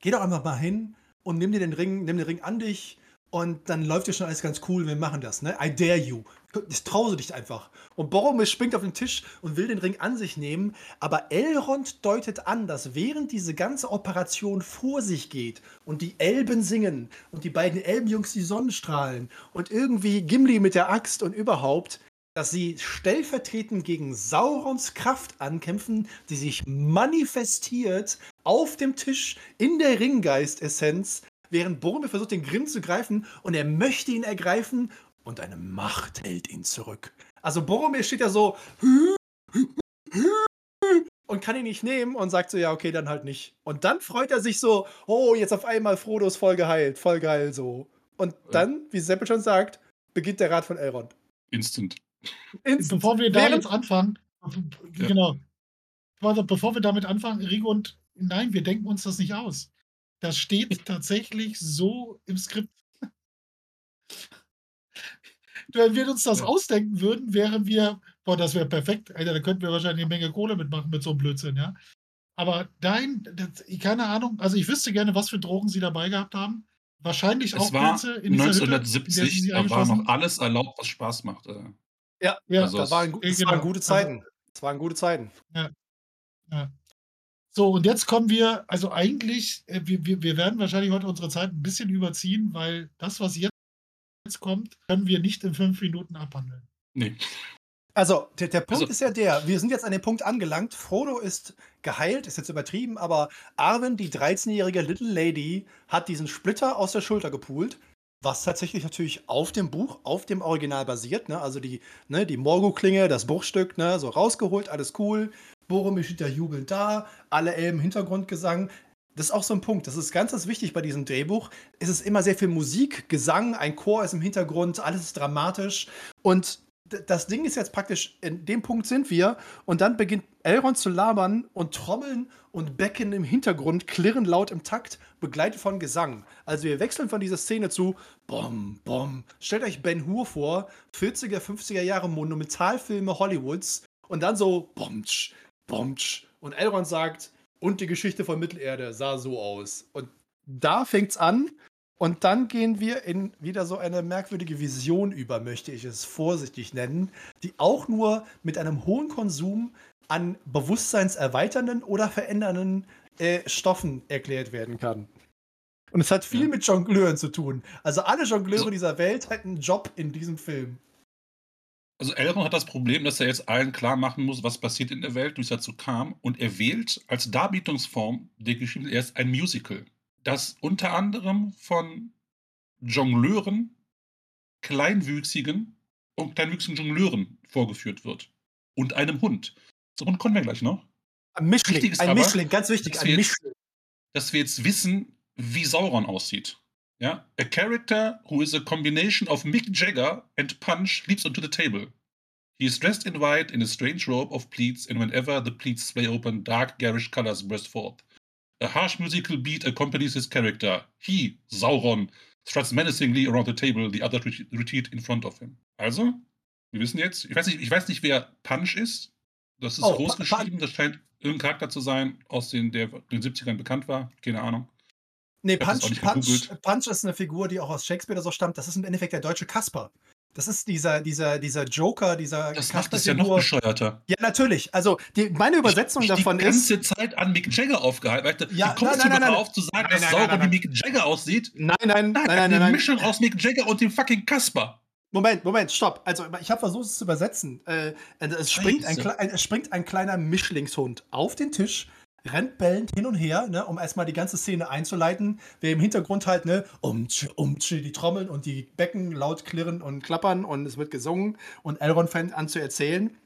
Speaker 1: Geh doch einfach mal hin und nimm dir den Ring, nimm den Ring an dich und dann läuft ja schon alles ganz cool, wir machen das, ne? I dare you. Ich traue dich einfach. Und Boromir springt auf den Tisch und will den Ring an sich nehmen, aber Elrond deutet an, dass während diese ganze Operation vor sich geht und die Elben singen und die beiden Elbenjungs die Sonnenstrahlen und irgendwie Gimli mit der Axt und überhaupt, dass sie stellvertretend gegen Saurons Kraft ankämpfen, die sich manifestiert auf dem Tisch in der Ringgeist-Essenz während Boromir versucht, den Grimm zu greifen und er möchte ihn ergreifen und eine Macht hält ihn zurück. Also Boromir steht ja so und kann ihn nicht nehmen und sagt so, ja, okay, dann halt nicht. Und dann freut er sich so, oh, jetzt auf einmal Frodo ist voll geheilt, voll geil so. Und dann, wie Seppel schon sagt, beginnt der Rat von Elrond.
Speaker 2: Instant.
Speaker 3: Instant. Bevor wir da jetzt anfangen, ja. genau. Bevor wir damit anfangen, Rigo und nein, wir denken uns das nicht aus. Das steht tatsächlich so im Skript. Wenn wir uns das ja. ausdenken würden, wären wir, boah, das wäre perfekt. Alter, da könnten wir wahrscheinlich eine Menge Kohle mitmachen mit so einem Blödsinn, ja. Aber dein, das, keine Ahnung, also ich wüsste gerne, was für Drogen sie dabei gehabt haben. Wahrscheinlich
Speaker 2: es auch war Pilze in 1970, Hütte, da war noch alles erlaubt, was Spaß machte.
Speaker 1: Ja, ja also das, waren, das genau. waren gute Zeiten. Es waren gute Zeiten.
Speaker 3: Ja. ja. So, und jetzt kommen wir, also eigentlich, äh, wir, wir, wir werden wahrscheinlich heute unsere Zeit ein bisschen überziehen, weil das, was jetzt kommt, können wir nicht in fünf Minuten abhandeln.
Speaker 2: Nee.
Speaker 1: Also, der, der Punkt also, ist ja der, wir sind jetzt an dem Punkt angelangt, Frodo ist geheilt, ist jetzt übertrieben, aber Arwen, die 13-jährige Little Lady, hat diesen Splitter aus der Schulter gepult, was tatsächlich natürlich auf dem Buch, auf dem Original basiert, ne? Also die, ne, die Morgul-Klinge, das Bruchstück, ne, so rausgeholt, alles cool. Boromir steht ja jubelnd da, alle Elben Hintergrundgesang. Das ist auch so ein Punkt. Das ist ganz, ganz wichtig bei diesem Drehbuch. Es ist immer sehr viel Musik, Gesang, ein Chor ist im Hintergrund, alles ist dramatisch. Und das Ding ist jetzt praktisch, in dem Punkt sind wir. Und dann beginnt Elrond zu labern und Trommeln und Becken im Hintergrund klirren laut im Takt, begleitet von Gesang. Also wir wechseln von dieser Szene zu Bom, Bom. Stellt euch Ben Hur vor, 40er, 50er Jahre Monumentalfilme Hollywoods. Und dann so Bomtsch, Bomtsch. Und Elrond sagt, und die Geschichte von Mittelerde sah so aus. Und da fängt's an. Und dann gehen wir in wieder so eine merkwürdige Vision über, möchte ich es vorsichtig nennen, die auch nur mit einem hohen Konsum an bewusstseinserweiternden oder verändernden äh, Stoffen erklärt werden kann. Und es hat viel ja. mit Jongleuren zu tun. Also alle Jongleure dieser Welt hätten einen Job in diesem Film.
Speaker 2: Also Elrond hat das Problem, dass er jetzt allen klar machen muss, was passiert in der Welt, wie es dazu kam. Und er wählt als Darbietungsform der Geschichte erst ein Musical, das unter anderem von Jongleuren, kleinwüchsigen und kleinwüchsigen Jongleuren vorgeführt wird. Und einem Hund. Zum Hund kommen wir gleich noch.
Speaker 1: Ein Mischling, ein aber, Mischling, ganz wichtig, ein Mischling.
Speaker 2: dass wir jetzt wissen, wie Sauron aussieht. Yeah? A character who is a combination of Mick Jagger and Punch leaps onto the table. He is dressed in white in a strange robe of pleats, and whenever the pleats sway open, dark, garish colors burst forth. A harsh musical beat accompanies his character. He, Sauron, struts menacingly around the table, the others retreat in front of him. Also, wir wissen jetzt, ich weiß nicht, ich weiß nicht wer Punch ist. Das ist oh, groß geschrieben, das scheint irgendein Charakter zu sein, aus den, der in den 70ern bekannt war. Keine Ahnung.
Speaker 1: Nee, Punch, Punch, Punch ist eine Figur, die auch aus Shakespeare so stammt. Das ist im Endeffekt der deutsche Kasper. Das ist dieser, dieser, dieser Joker, dieser.
Speaker 2: Das macht es ja noch bescheuerter.
Speaker 1: Ja, natürlich. Also, die, meine Übersetzung ich, ich davon
Speaker 2: ist. die ganze Zeit an Mick Jagger aufgehalten. Ja, wie kommst nein, du nein, darauf zu sagen, nein, dass Sauber wie Mick Jagger aussieht?
Speaker 1: Nein, nein, nein, nein, nein.
Speaker 2: Eine Mischung aus Mick Jagger und dem fucking Kasper.
Speaker 1: Moment, Moment, stopp. Also, ich habe versucht, es zu übersetzen. Äh, es, springt ein, es springt ein kleiner Mischlingshund auf den Tisch, rennt bellend hin und her, ne, um erstmal die ganze Szene einzuleiten. Wer im Hintergrund halt, ne, umtsch, umtsch, die Trommeln und die Becken laut klirren und klappern und es wird gesungen und Elrond fängt an zu erzählen.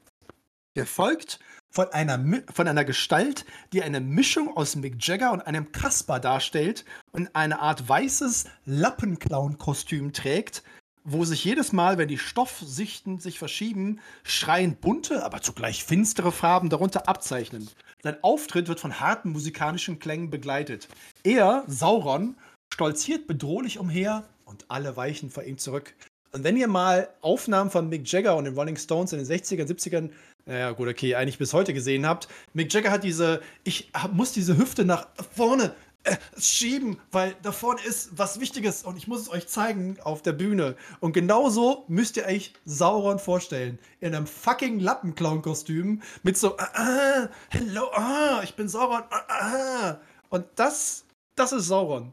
Speaker 1: Gefolgt von einer, von einer Gestalt, die eine Mischung aus Mick Jagger und einem Kasper darstellt und eine Art weißes Lappenclown-Kostüm trägt, wo sich jedes Mal, wenn die Stoffsichten sich verschieben, schreiend bunte, aber zugleich finstere Farben darunter abzeichnen. Sein Auftritt wird von harten musikalischen Klängen begleitet. Er, Sauron, stolziert bedrohlich umher und alle weichen vor ihm zurück. Und wenn ihr mal Aufnahmen von Mick Jagger und den Rolling Stones in den 60ern, 70ern, naja, gut, okay, eigentlich bis heute gesehen habt, Mick Jagger hat diese, ich muss diese Hüfte nach vorne äh, schieben, weil da vorne ist was Wichtiges und ich muss es euch zeigen auf der Bühne. Und genauso müsst ihr euch Sauron vorstellen. In einem fucking Lappenclown-Kostüm mit so, ah, ah, hello, ah, ich bin Sauron, ah, ah. Und das, das ist Sauron.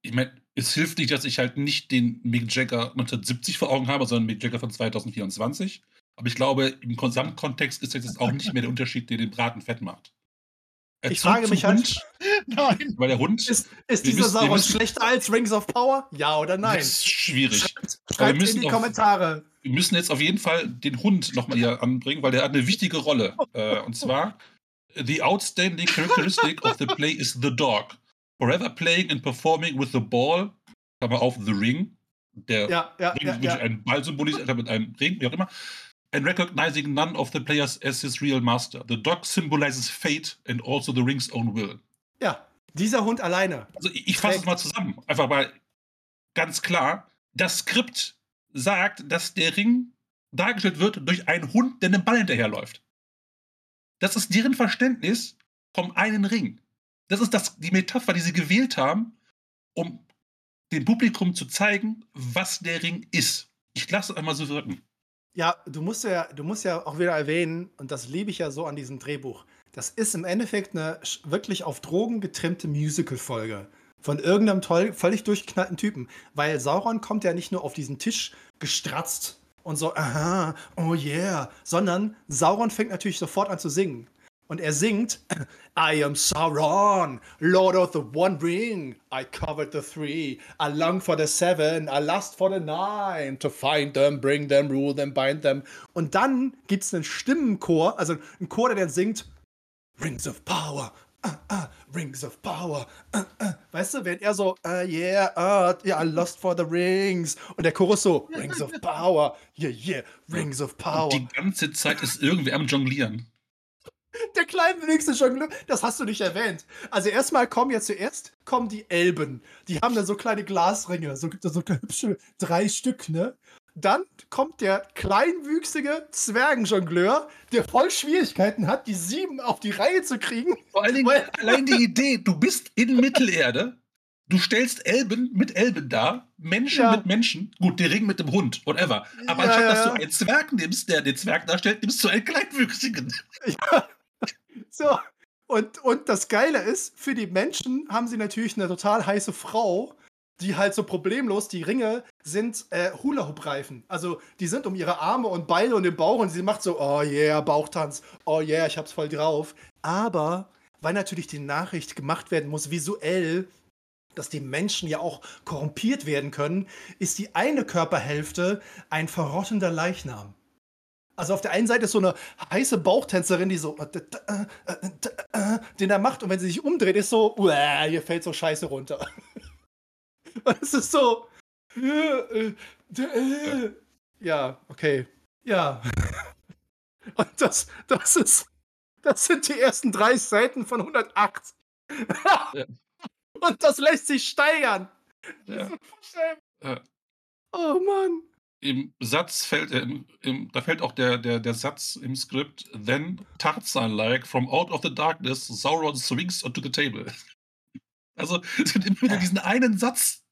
Speaker 2: Ich meine, es hilft nicht, dass ich halt nicht den Mick Jagger 1970 vor Augen habe, sondern Mick Jagger von 2024. Aber ich glaube, im Gesamtkontext ist jetzt auch nicht mehr der Unterschied, der den Braten fett macht.
Speaker 1: Ich frage mich halt,
Speaker 2: Hund, *laughs* nein. Weil der Hund.
Speaker 1: Ist, ist dieser Sauron schlechter als Rings of Power? Ja oder nein? Das
Speaker 2: ist schwierig.
Speaker 1: Schreibt, schreibt in die auf, Kommentare.
Speaker 2: Wir müssen jetzt auf jeden Fall den Hund nochmal hier anbringen, weil der hat eine wichtige Rolle. *laughs* äh, und zwar: The outstanding characteristic of the play is the dog. Forever playing and performing with the ball, Klammer auf, the ring. Der
Speaker 1: ja, ja, Ring
Speaker 2: ja, ja. ein Ball symbolisiert, mit einem Ring, wie auch immer and recognizing none of the players as his real master. The dog symbolizes fate and also the ring's own will.
Speaker 1: Ja, dieser Hund alleine.
Speaker 2: Also ich, fasse es mal zusammen. Einfach mal ganz klar. Das Skript sagt, dass der Ring dargestellt wird durch einen Hund, der einem Ball hinterherläuft. Das ist deren Verständnis vom einen Ring. Das ist das, die Metapher, die sie gewählt haben, um dem Publikum zu zeigen, was der Ring ist. Ich lasse es einmal so wirken.
Speaker 1: Ja, du musst ja, du musst ja auch wieder erwähnen, und das liebe ich ja so an diesem Drehbuch. Das ist im Endeffekt eine wirklich auf Drogen getrimmte Musical-Folge von irgendeinem toll, völlig durchgeknallten Typen. Weil Sauron kommt ja nicht nur auf diesen Tisch gestratzt und so, aha, oh yeah, sondern Sauron fängt natürlich sofort an zu singen. Und er singt, I am Sauron, Lord of the One Ring. I covered the three. I long for the seven. I lust for the nine. To find them, bring them, rule them, bind them. Und dann gibt es einen Stimmenchor, also einen Chor, der dann singt, Rings of Power. Uh, uh, rings of Power. Uh, weißt du, wenn er so, yeah, uh, yeah, I lost for the rings. Und der Chorus so, Rings of Power. Yeah, yeah, Rings of Power. Und
Speaker 2: die ganze Zeit ist irgendwer am Jonglieren.
Speaker 1: Der kleinwüchsige Jongleur, das hast du nicht erwähnt. Also erstmal kommen ja zuerst kommen die Elben. Die haben dann so kleine Glasringe, so, so hübsche drei Stück, ne? Dann kommt der kleinwüchsige Zwergenjongleur, der voll Schwierigkeiten hat, die sieben auf die Reihe zu kriegen.
Speaker 2: Vor allen Dingen, *laughs* allein die Idee, du bist in Mittelerde, du stellst Elben mit Elben dar, Menschen ja. mit Menschen, gut, der Ring mit dem Hund, whatever. Aber ja, anstatt, ja. dass du einen Zwerg nimmst, der den Zwerg darstellt, nimmst du einen kleinwüchsigen. Ja.
Speaker 1: So. Und, und das Geile ist, für die Menschen haben sie natürlich eine total heiße Frau, die halt so problemlos, die Ringe sind äh, Hula-Hoop-Reifen. Also die sind um ihre Arme und Beine und den Bauch und sie macht so, oh yeah, Bauchtanz, oh yeah, ich hab's voll drauf. Aber weil natürlich die Nachricht gemacht werden muss, visuell, dass die Menschen ja auch korrumpiert werden können, ist die eine Körperhälfte ein verrottender Leichnam. Also auf der einen Seite ist so eine heiße Bauchtänzerin, die so äh, äh, äh, den er macht und wenn sie sich umdreht, ist so, hier fällt so Scheiße runter. *laughs* Und es ist so, ja, okay, ja. *laughs* Und das, das ist, das sind die ersten drei Seiten von 108. Ja. *laughs* Und das lässt sich steigern. Ja. Oh Mann
Speaker 2: im Satz fällt, äh, im, da fällt auch der, der, der Satz im Skript, then Tarzan-like, from out of the darkness, Sauron swings onto the table. *laughs* Also, es gibt immer wieder diesen einen Satz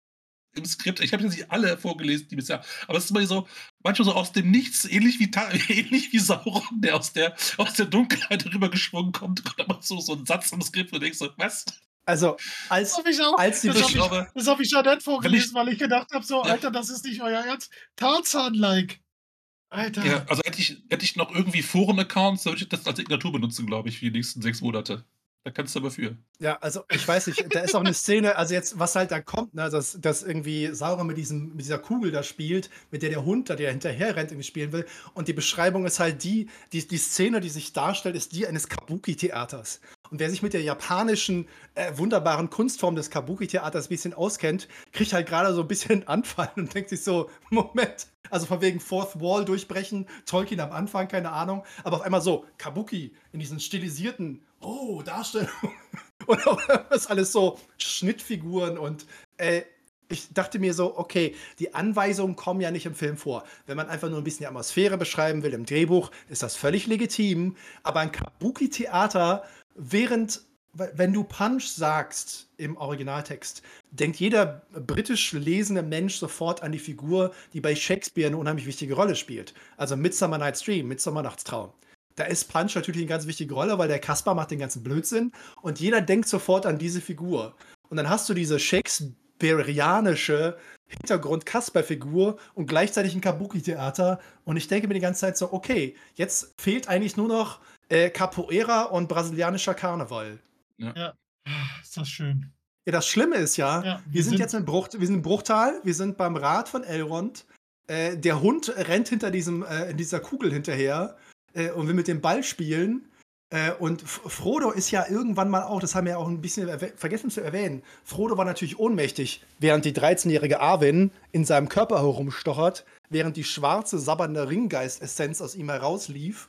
Speaker 2: im Skript. Ich habe jetzt nicht alle vorgelesen, die bisher, aber es ist immer so, manchmal so aus dem Nichts, ähnlich wie, *laughs* ähnlich wie Sauron, der aus der, aus der Dunkelheit rübergeschwungen kommt, kommt aber so, so ein Satz im Skript und denkst so, was?
Speaker 1: Also, als, das ich auch, als die
Speaker 3: das habe ich, hab ich ja nicht vorgelesen, weil ich gedacht habe, so, ja. Alter, das ist nicht euer Ernst. Tarzan-like.
Speaker 2: Alter. Ja, also hätte ich, hätte ich noch irgendwie Foren-Accounts, würde ich das als Signatur benutzen, glaube ich, für die nächsten sechs Monate. Da kannst du aber für.
Speaker 1: Ja, also ich weiß nicht, da ist auch eine Szene, also jetzt, was halt da kommt, ne, dass, dass irgendwie Sauron mit, diesem, mit dieser Kugel da spielt, mit der der Hund da, der hinterher rennt, irgendwie spielen will. Und die Beschreibung ist halt die, die, die Szene, die sich darstellt, ist die eines Kabuki-Theaters. Und wer sich mit der japanischen äh, wunderbaren Kunstform des Kabuki-Theaters ein bisschen auskennt, kriegt halt gerade so ein bisschen *laughs* Anfall und denkt sich so: Moment, also von wegen Fourth Wall durchbrechen, Tolkien am Anfang, keine Ahnung, aber auf einmal so, Kabuki in diesen stilisierten, oh, Darstellung. *laughs* und auch das alles so Schnittfiguren und äh, ich dachte mir so, okay, die Anweisungen kommen ja nicht im Film vor. Wenn man einfach nur ein bisschen die Atmosphäre beschreiben will im Drehbuch, ist das völlig legitim. Aber ein Kabuki-Theater, während, wenn du Punch sagst im Originaltext, denkt jeder britisch lesende Mensch sofort an die Figur, die bei Shakespeare eine unheimlich wichtige Rolle spielt. Also Midsummer Night's Dream, Midsummer Nachtstraum. Da ist Punch natürlich eine ganz wichtige Rolle, weil der Kaspar macht den ganzen Blödsinn und jeder denkt sofort an diese Figur. Und dann hast du diese Shakespeare berianische Hintergrund-Kasper-Figur und gleichzeitig ein Kabuki-Theater. Und ich denke mir die ganze Zeit so, okay, jetzt fehlt eigentlich nur noch äh, Capoeira und brasilianischer Karneval.
Speaker 3: Ja. ja. Ist das schön.
Speaker 1: Ja, das Schlimme ist ja, ja wir, wir sind, sind, jetzt in, Bruch, wir sind in Bruchtal, wir sind beim Rad von Elrond. Äh, der Hund rennt hinter diesem, äh, in dieser Kugel hinterher äh, und will mit dem Ball spielen. Äh, und Frodo ist ja irgendwann mal auch, das haben wir ja auch ein bisschen vergessen zu erwähnen, Frodo war natürlich ohnmächtig, während die 13-jährige Arwen in seinem Körper herumstochert, während die schwarze, sabbernde Ringgeist-Essenz aus ihm herauslief,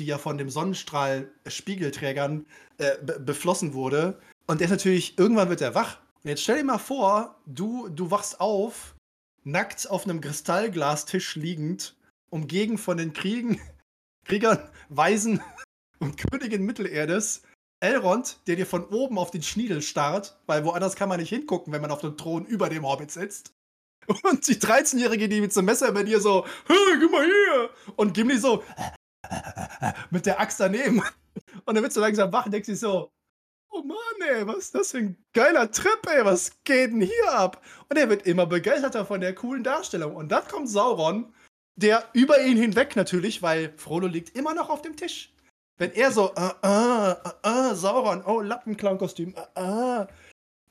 Speaker 1: die ja von dem Sonnenstrahl-Spiegelträgern äh, beflossen wurde. Und der ist natürlich, irgendwann wird er wach. Jetzt stell dir mal vor, du, du wachst auf, nackt auf einem Kristallglastisch liegend, umgegen von den Kriegen, *laughs* Kriegern, Weisen *laughs* und Königin Mittelerdes, Elrond, der dir von oben auf den Schniedel starrt, weil woanders kann man nicht hingucken, wenn man auf dem Thron über dem Hobbit sitzt. *laughs* Und die 13-Jährige, die mit so einem Messer bei dir so, hey, guck mal hier! Und Gimli so, *laughs* mit der Axt daneben. Und dann wird so langsam wach und denkt sich so, oh Mann, ey, was ist das für ein geiler Trip, ey, was geht denn hier ab? Und er wird immer begeisterter von der coolen Darstellung. Und dann kommt Sauron, der über ihn hinweg natürlich, weil Frodo liegt immer noch auf dem Tisch. Wenn er so, äh, äh, äh Sauron, oh, Lappenclown-Kostüm, äh, äh.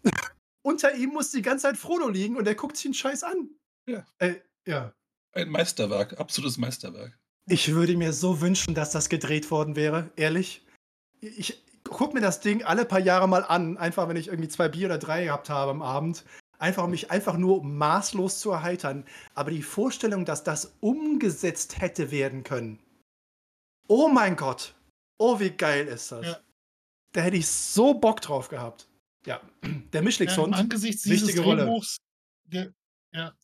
Speaker 1: *laughs* Unter ihm muss die ganze Zeit Frodo liegen und er guckt sich einen Scheiß an.
Speaker 2: Ja. Äh, ja. Ein Meisterwerk, absolutes Meisterwerk.
Speaker 1: Ich würde mir so wünschen, dass das gedreht worden wäre, ehrlich. Ich gucke mir das Ding alle paar Jahre mal an, einfach wenn ich irgendwie zwei Bier oder drei gehabt habe am Abend. Einfach um mich einfach nur maßlos zu erheitern. Aber die Vorstellung, dass das umgesetzt hätte werden können. Oh mein Gott, Oh, wie geil ist das? Ja. Da hätte ich so Bock drauf gehabt. Ja, *clears throat* der Mischlingshund.
Speaker 3: Ja, Angesichts dieses Drehbuchs, der, ja,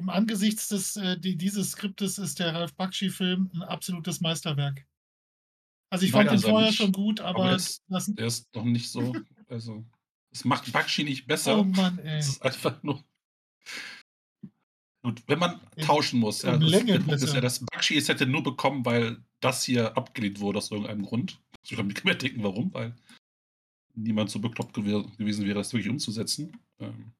Speaker 3: im Angesichts des, äh, die, dieses Skriptes ist der Ralf Bakshi-Film ein absolutes Meisterwerk. Also ich Nein, fand also den vorher nicht, schon gut, aber, aber
Speaker 2: das, der ist noch nicht so. Also, es macht Bakshi nicht besser.
Speaker 3: Oh Mann, *laughs* ey.
Speaker 2: Es ist einfach nur. Gut, wenn man tauschen muss, ja,
Speaker 3: das,
Speaker 2: ist ja, dass Bakshi es hätte nur bekommen, weil das hier abgelehnt wurde aus irgendeinem Grund. Ich kann mir denken, warum, weil niemand so bekloppt gew gewesen wäre, das wirklich umzusetzen. Ähm,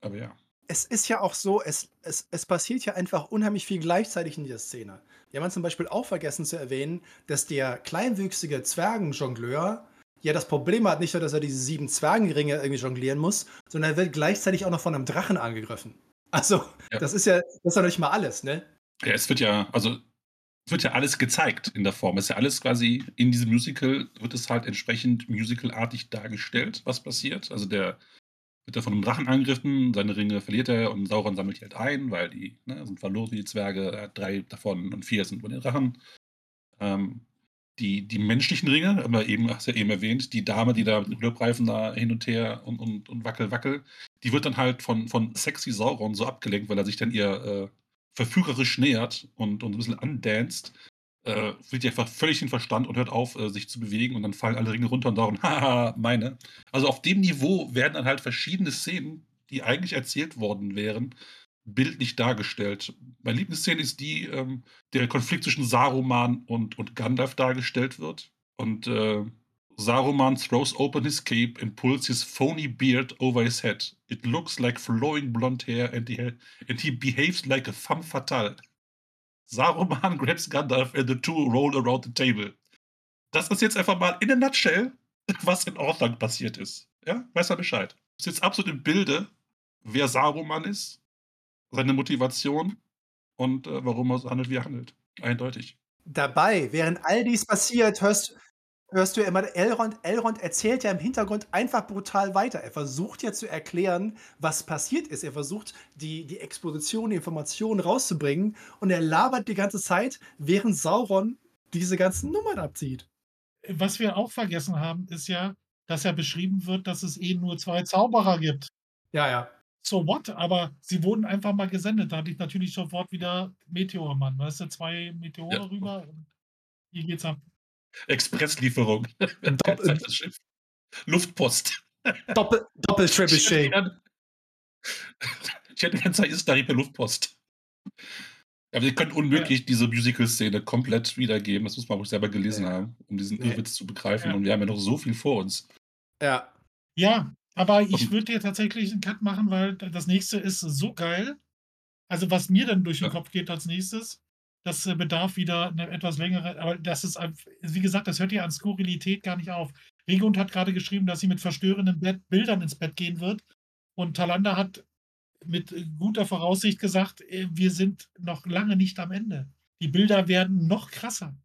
Speaker 2: aber ja.
Speaker 1: Es ist ja auch so, es, es, es passiert ja einfach unheimlich viel gleichzeitig in dieser Szene. Wir haben zum Beispiel auch vergessen zu erwähnen, dass der kleinwüchsige Zwergenjongleur ja das Problem hat, nicht nur, dass er diese sieben Zwergenringe irgendwie jonglieren muss, sondern er wird gleichzeitig auch noch von einem Drachen angegriffen. Also, ja. das ist ja, das ist ja nicht mal alles, ne?
Speaker 2: Ja, es wird ja, also es wird ja alles gezeigt in der Form. Es ist ja alles quasi in diesem Musical, wird es halt entsprechend musicalartig dargestellt, was passiert. Also der wird er von einem Drachen angegriffen, seine Ringe verliert er und Sauron sammelt die halt ein, weil die ne, sind verloren die Zwerge, er hat drei davon und vier sind von den Drachen. Ähm, die, die menschlichen Ringe, aber eben, hast du ja eben erwähnt, die Dame, die da mit dem Löbreifen da hin und her und, und, und wackel, wackel, die wird dann halt von, von sexy Sauron so abgelenkt, weil er sich dann ihr äh, verführerisch nähert und, und ein bisschen andanzt, äh, fliegt einfach völlig den Verstand und hört auf, äh, sich zu bewegen und dann fallen alle Ringe runter und Sauron, *laughs* haha, meine. Also auf dem Niveau werden dann halt verschiedene Szenen, die eigentlich erzählt worden wären, bildlich dargestellt. Meine Lieblingsszene ist die, ähm, der Konflikt zwischen Saruman und, und Gandalf dargestellt wird. Und äh, Saruman throws open his cape and pulls his phony beard over his head. It looks like flowing blonde hair and he, and he behaves like a femme fatale. Saruman *laughs* grabs Gandalf and the two roll around the table. Das ist jetzt einfach mal in a nutshell, *laughs* was in Orthanc passiert ist. Ja, weiß er Bescheid. Ist jetzt absolut im Bilde, wer Saruman ist, seine Motivation und äh, warum er so handelt, wie er handelt. Eindeutig.
Speaker 1: Dabei, während all dies passiert, hörst, hörst du ja immer, Elrond, Elrond erzählt ja im Hintergrund einfach brutal weiter. Er versucht ja zu erklären, was passiert ist. Er versucht, die, die Exposition, die Informationen rauszubringen. Und er labert die ganze Zeit, während Sauron diese ganzen Nummern abzieht.
Speaker 3: Was wir auch vergessen haben, ist ja, dass ja beschrieben wird, dass es eh nur zwei Zauberer gibt.
Speaker 1: Ja, ja.
Speaker 3: So what? Aber sie wurden einfach mal gesendet. Da hatte ich natürlich sofort wieder Meteormann. Weißt du, zwei Meteore ja. rüber. Hier geht's ab.
Speaker 2: Expresslieferung. Doppel Luftpost.
Speaker 1: Doppel, Doppel Trebuchet.
Speaker 2: Ich hätte ganz ist da per Luftpost. Aber wir können unmöglich ja. diese Musical-Szene komplett wiedergeben. Das muss man auch selber gelesen ja. haben, um diesen nee. Irrwitz zu begreifen. Ja. Und wir haben ja noch so viel vor uns.
Speaker 1: Ja.
Speaker 3: Ja, aber ich würde dir tatsächlich einen Cut machen, weil das nächste ist so geil. Also, was mir dann durch den Kopf geht als nächstes, das äh, bedarf wieder eine etwas längere, aber das ist, wie gesagt, das hört ja an Skurrilität gar nicht auf. Regund hat gerade geschrieben, dass sie mit verstörenden Bett Bildern ins Bett gehen wird. Und Talanda hat mit äh, guter Voraussicht gesagt, äh, wir sind noch lange nicht am Ende. Die Bilder werden noch krasser.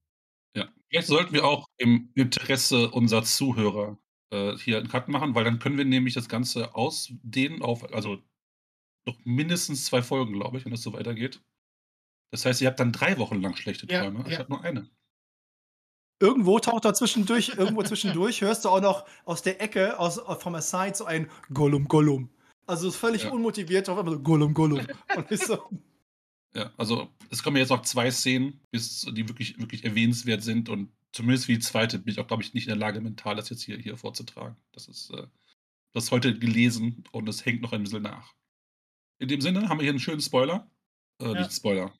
Speaker 2: Ja, jetzt sollten wir auch im Interesse unserer Zuhörer äh, hier einen Cut machen, weil dann können wir nämlich das Ganze ausdehnen auf, also noch mindestens zwei Folgen, glaube ich, wenn das so weitergeht. Das heißt, ihr habt dann drei Wochen lang schlechte Ja, Träume, ja. nur eine.
Speaker 1: Irgendwo taucht da zwischendurch, irgendwo zwischendurch hörst du auch noch aus der Ecke, aus, vom Aside so ein Gollum, Gollum. Also ist völlig Ja. unmotiviert, auf einmal so Gollum, Gollum. Und ist so, *laughs* *laughs*
Speaker 2: Ja, also es kommen jetzt auch zwei Szenen, bis, die wirklich, wirklich erwähnenswert sind und zumindest für die zweite bin ich auch, glaube ich, nicht in der Lage, mental das jetzt hier, hier vorzutragen. Das ist äh, das heute gelesen und es hängt noch ein bisschen nach. In dem Sinne haben wir hier einen schönen Spoiler. Äh, Ja. Nicht Spoiler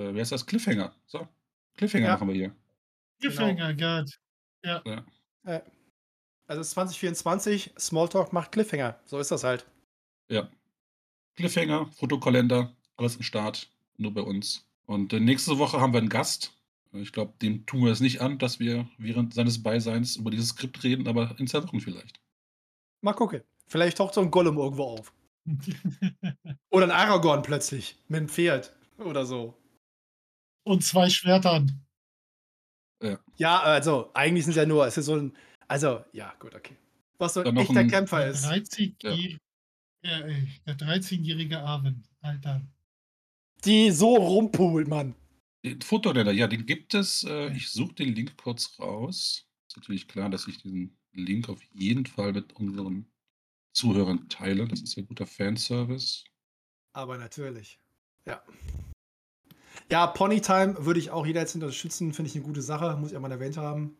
Speaker 2: äh, wie heißt das? Cliffhanger. So, Cliffhanger ja. machen wir hier.
Speaker 3: Cliffhanger, genau. Gott. Ja.
Speaker 1: ja. Äh, also 2024, Smalltalk macht Cliffhanger. So ist das halt.
Speaker 2: Ja. Cliffhanger, Fotokalender, alles im Start, nur bei uns. Und äh, nächste Woche haben wir einen Gast. Ich glaube, dem tun wir es nicht an, dass wir während seines Beiseins über dieses Skript reden, aber in zwei Wochen vielleicht.
Speaker 1: Mal gucken. Vielleicht taucht so ein Gollum irgendwo auf. *laughs* Oder ein Aragorn plötzlich mit einem Pferd oder so
Speaker 3: und zwei Schwertern.
Speaker 1: Ja. ja, also eigentlich sind es ja nur, es ist so ein, also ja, gut, okay. Was so ein echter ein, Kämpfer ist.
Speaker 3: 13, ja. Ja, der 13-jährige Arwen, Alter.
Speaker 1: Die so rumpult, Mann.
Speaker 2: Den Fotorenner, ja, den gibt es. Äh, ich suche den Link kurz raus. Ist natürlich klar, dass ich diesen Link auf jeden Fall mit unseren Zuhörern teile. Das ist ja guter Fanservice.
Speaker 1: Aber natürlich. Ja. Ja, Ponytime würde ich auch jederzeit unterstützen, finde ich eine gute Sache, muss ich ja mal erwähnt haben.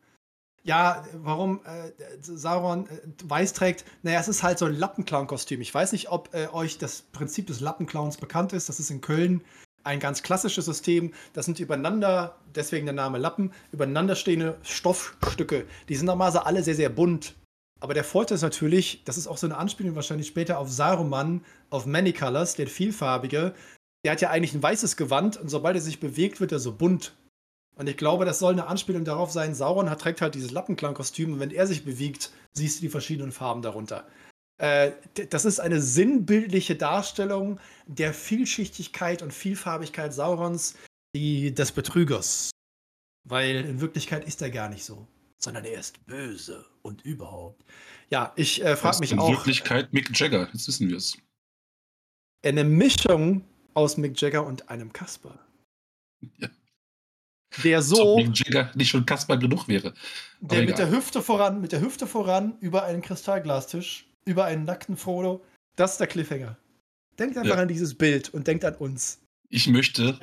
Speaker 1: Ja, warum äh, Sauron äh, weiß trägt, naja, es ist halt so ein Lappenclown-Kostüm. Ich weiß nicht, ob äh, euch das Prinzip des Lappenclowns bekannt ist. Das ist in Köln ein ganz klassisches System. Das sind übereinander, deswegen der Name Lappen, übereinanderstehende Stoffstücke. Die sind normalerweise alle sehr, sehr bunt. Aber der Vorteil ist natürlich, das ist auch so eine Anspielung wahrscheinlich später auf Saruman, auf Many Colors, der vielfarbige, der hat ja eigentlich ein weißes Gewand und sobald er sich bewegt, wird er so bunt. Und ich glaube, das soll eine Anspielung darauf sein, Sauron hat, trägt halt dieses Lappenklang-Kostüm und wenn er sich bewegt, siehst du die verschiedenen Farben darunter. Äh, das ist eine sinnbildliche Darstellung der Vielschichtigkeit und Vielfarbigkeit Saurons, die des Betrügers. Weil in Wirklichkeit ist er gar nicht so, sondern er ist böse und überhaupt. Ja, ich äh, frage mich
Speaker 2: in
Speaker 1: auch.
Speaker 2: In Wirklichkeit Mick Jagger, jetzt wissen wir es.
Speaker 1: Eine Mischung aus Mick Jagger und einem Kasper. Ja. Der so.
Speaker 2: Mick Jagger nicht schon Kasper genug wäre.
Speaker 1: der mit der Hüfte voran, mit der Hüfte voran, über einen Kristallglastisch, über einen nackten Frodo. Das ist der Cliffhanger. Denkt einfach ja. an dieses Bild und denkt an uns.
Speaker 2: Ich möchte,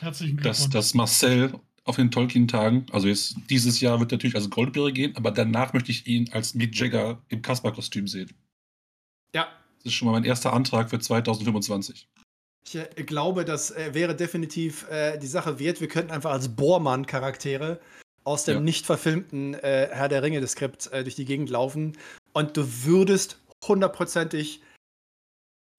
Speaker 2: ja, dass, dass Marcel auf den Tolkien-Tagen, also jetzt dieses Jahr wird natürlich als Goldbeere gehen, aber danach möchte ich ihn als Mick Jagger im Kasper-Kostüm sehen.
Speaker 1: Ja.
Speaker 2: Das ist schon mal mein erster Antrag für 2025.
Speaker 1: Ich äh, glaube, das äh, wäre definitiv äh, die Sache wert. Wir könnten einfach als Bohrmann-Charaktere aus dem ja. nicht verfilmten Herr der Ringe-Skript durch die Gegend laufen und du würdest hundertprozentig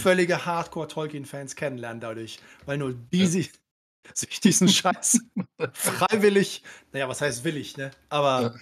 Speaker 1: völlige Hardcore-Tolkien-Fans kennenlernen dadurch, weil nur die ja. *laughs* sich diesen Scheiß freiwillig, naja, was heißt willig, ne? Aber ja.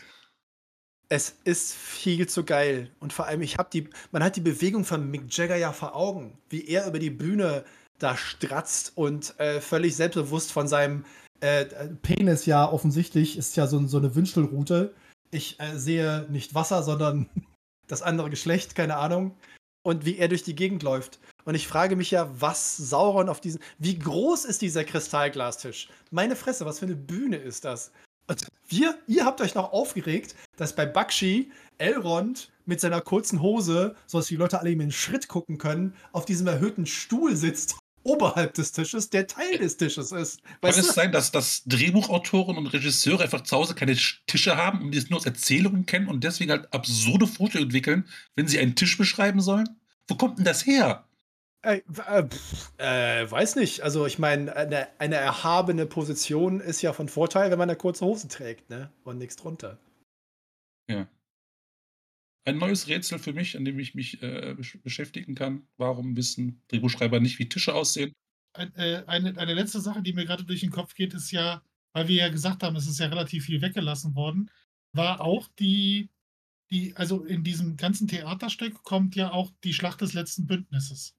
Speaker 1: es ist viel zu geil und vor allem, ich habe die, man hat die Bewegung von Mick Jagger ja vor Augen, wie er über die Bühne da stratzt und äh, völlig selbstbewusst von seinem äh, Penis ja offensichtlich ist ja so, so eine Wünschelrute, ich äh, sehe nicht Wasser, sondern *laughs* das andere Geschlecht, keine Ahnung. Und wie er durch die Gegend läuft. Und ich frage mich ja, was Sauron auf diesen. Wie groß ist dieser Kristallglastisch? Meine Fresse, was für eine Bühne ist das? Und wir, ihr habt euch noch aufgeregt, dass bei Bakshi Elrond mit seiner kurzen Hose, sodass die Leute alle ihm in den Schritt gucken können, auf diesem erhöhten Stuhl sitzt oberhalb des Tisches, der Teil des Tisches ist.
Speaker 2: Weißt Kann es sein, dass, dass Drehbuchautoren und Regisseure einfach zu Hause keine Tische haben und die es nur aus Erzählungen kennen und deswegen halt absurde Vorstellungen entwickeln, wenn sie einen Tisch beschreiben sollen? Wo kommt denn das her?
Speaker 1: Äh, äh, weiß nicht. Also ich meine, eine, eine, erhabene Position ist ja von Vorteil, wenn man eine kurze Hose trägt, ne? Und nichts drunter.
Speaker 2: Ja. Ein neues Rätsel für mich, an dem ich mich äh, beschäftigen kann. Warum wissen Drehbuchschreiber nicht, wie Tische aussehen?
Speaker 3: Ein, äh, eine, eine letzte Sache, die mir gerade durch den Kopf geht, ist ja, weil wir ja gesagt haben, es ist ja relativ viel weggelassen worden, war auch die, die, also in diesem ganzen Theaterstück kommt ja auch die Schlacht des letzten Bündnisses.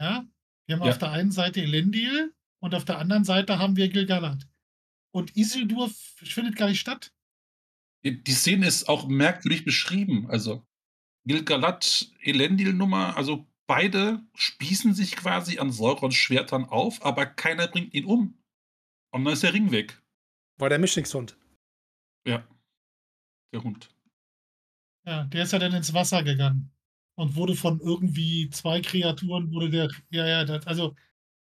Speaker 3: Ja? Wir haben ja. auf der einen Seite Elendil und auf der anderen Seite haben wir Gilgalad. Und Isildur findet gar nicht statt.
Speaker 2: Die Szene ist auch merkwürdig beschrieben. Also Gilgalad, Elendil-Nummer, also beide spießen sich quasi an Saurons Schwertern auf, aber keiner bringt ihn um. Und dann ist der Ring weg.
Speaker 1: War der Mischlingshund.
Speaker 2: Ja. Der Hund.
Speaker 3: Ja, der ist ja dann ins Wasser gegangen und wurde von irgendwie zwei Kreaturen, wurde der, ja, ja, das, also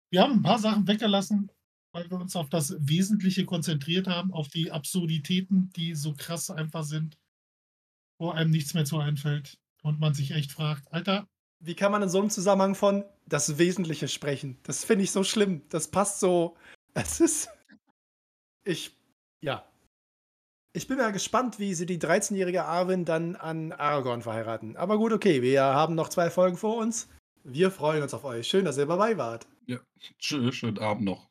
Speaker 3: wir haben ein paar Sachen weggelassen, weil wir uns auf das Wesentliche konzentriert haben, auf die Absurditäten, die so krass einfach sind, wo einem nichts mehr zu einfällt und man sich echt fragt, Alter.
Speaker 1: Wie kann man in so einem Zusammenhang von das Wesentliche sprechen? Das finde ich so schlimm. Das passt so. Es ist. Ich. Ja. Ich bin mal gespannt, wie sie die 13-jährige Arwen dann an Aragorn verheiraten. Aber gut, okay, wir haben noch zwei Folgen vor uns. Wir freuen uns auf euch. Schön, dass ihr dabei wart.
Speaker 2: Ja, schön, schönen Abend noch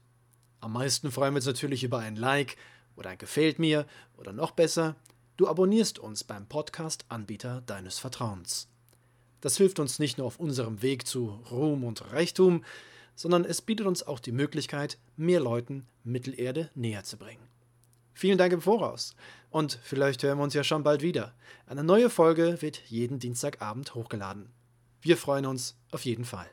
Speaker 1: Am meisten freuen wir uns natürlich über ein Like oder ein Gefällt mir oder noch besser, du abonnierst uns beim Podcast-Anbieter deines Vertrauens. Das hilft uns nicht nur auf unserem Weg zu Ruhm und Reichtum, sondern es bietet uns auch die Möglichkeit, mehr Leuten Mittelerde näher zu bringen. Vielen Dank im Voraus und vielleicht hören wir uns ja schon bald wieder. Eine neue Folge wird jeden Dienstagabend hochgeladen. Wir freuen uns auf jeden Fall.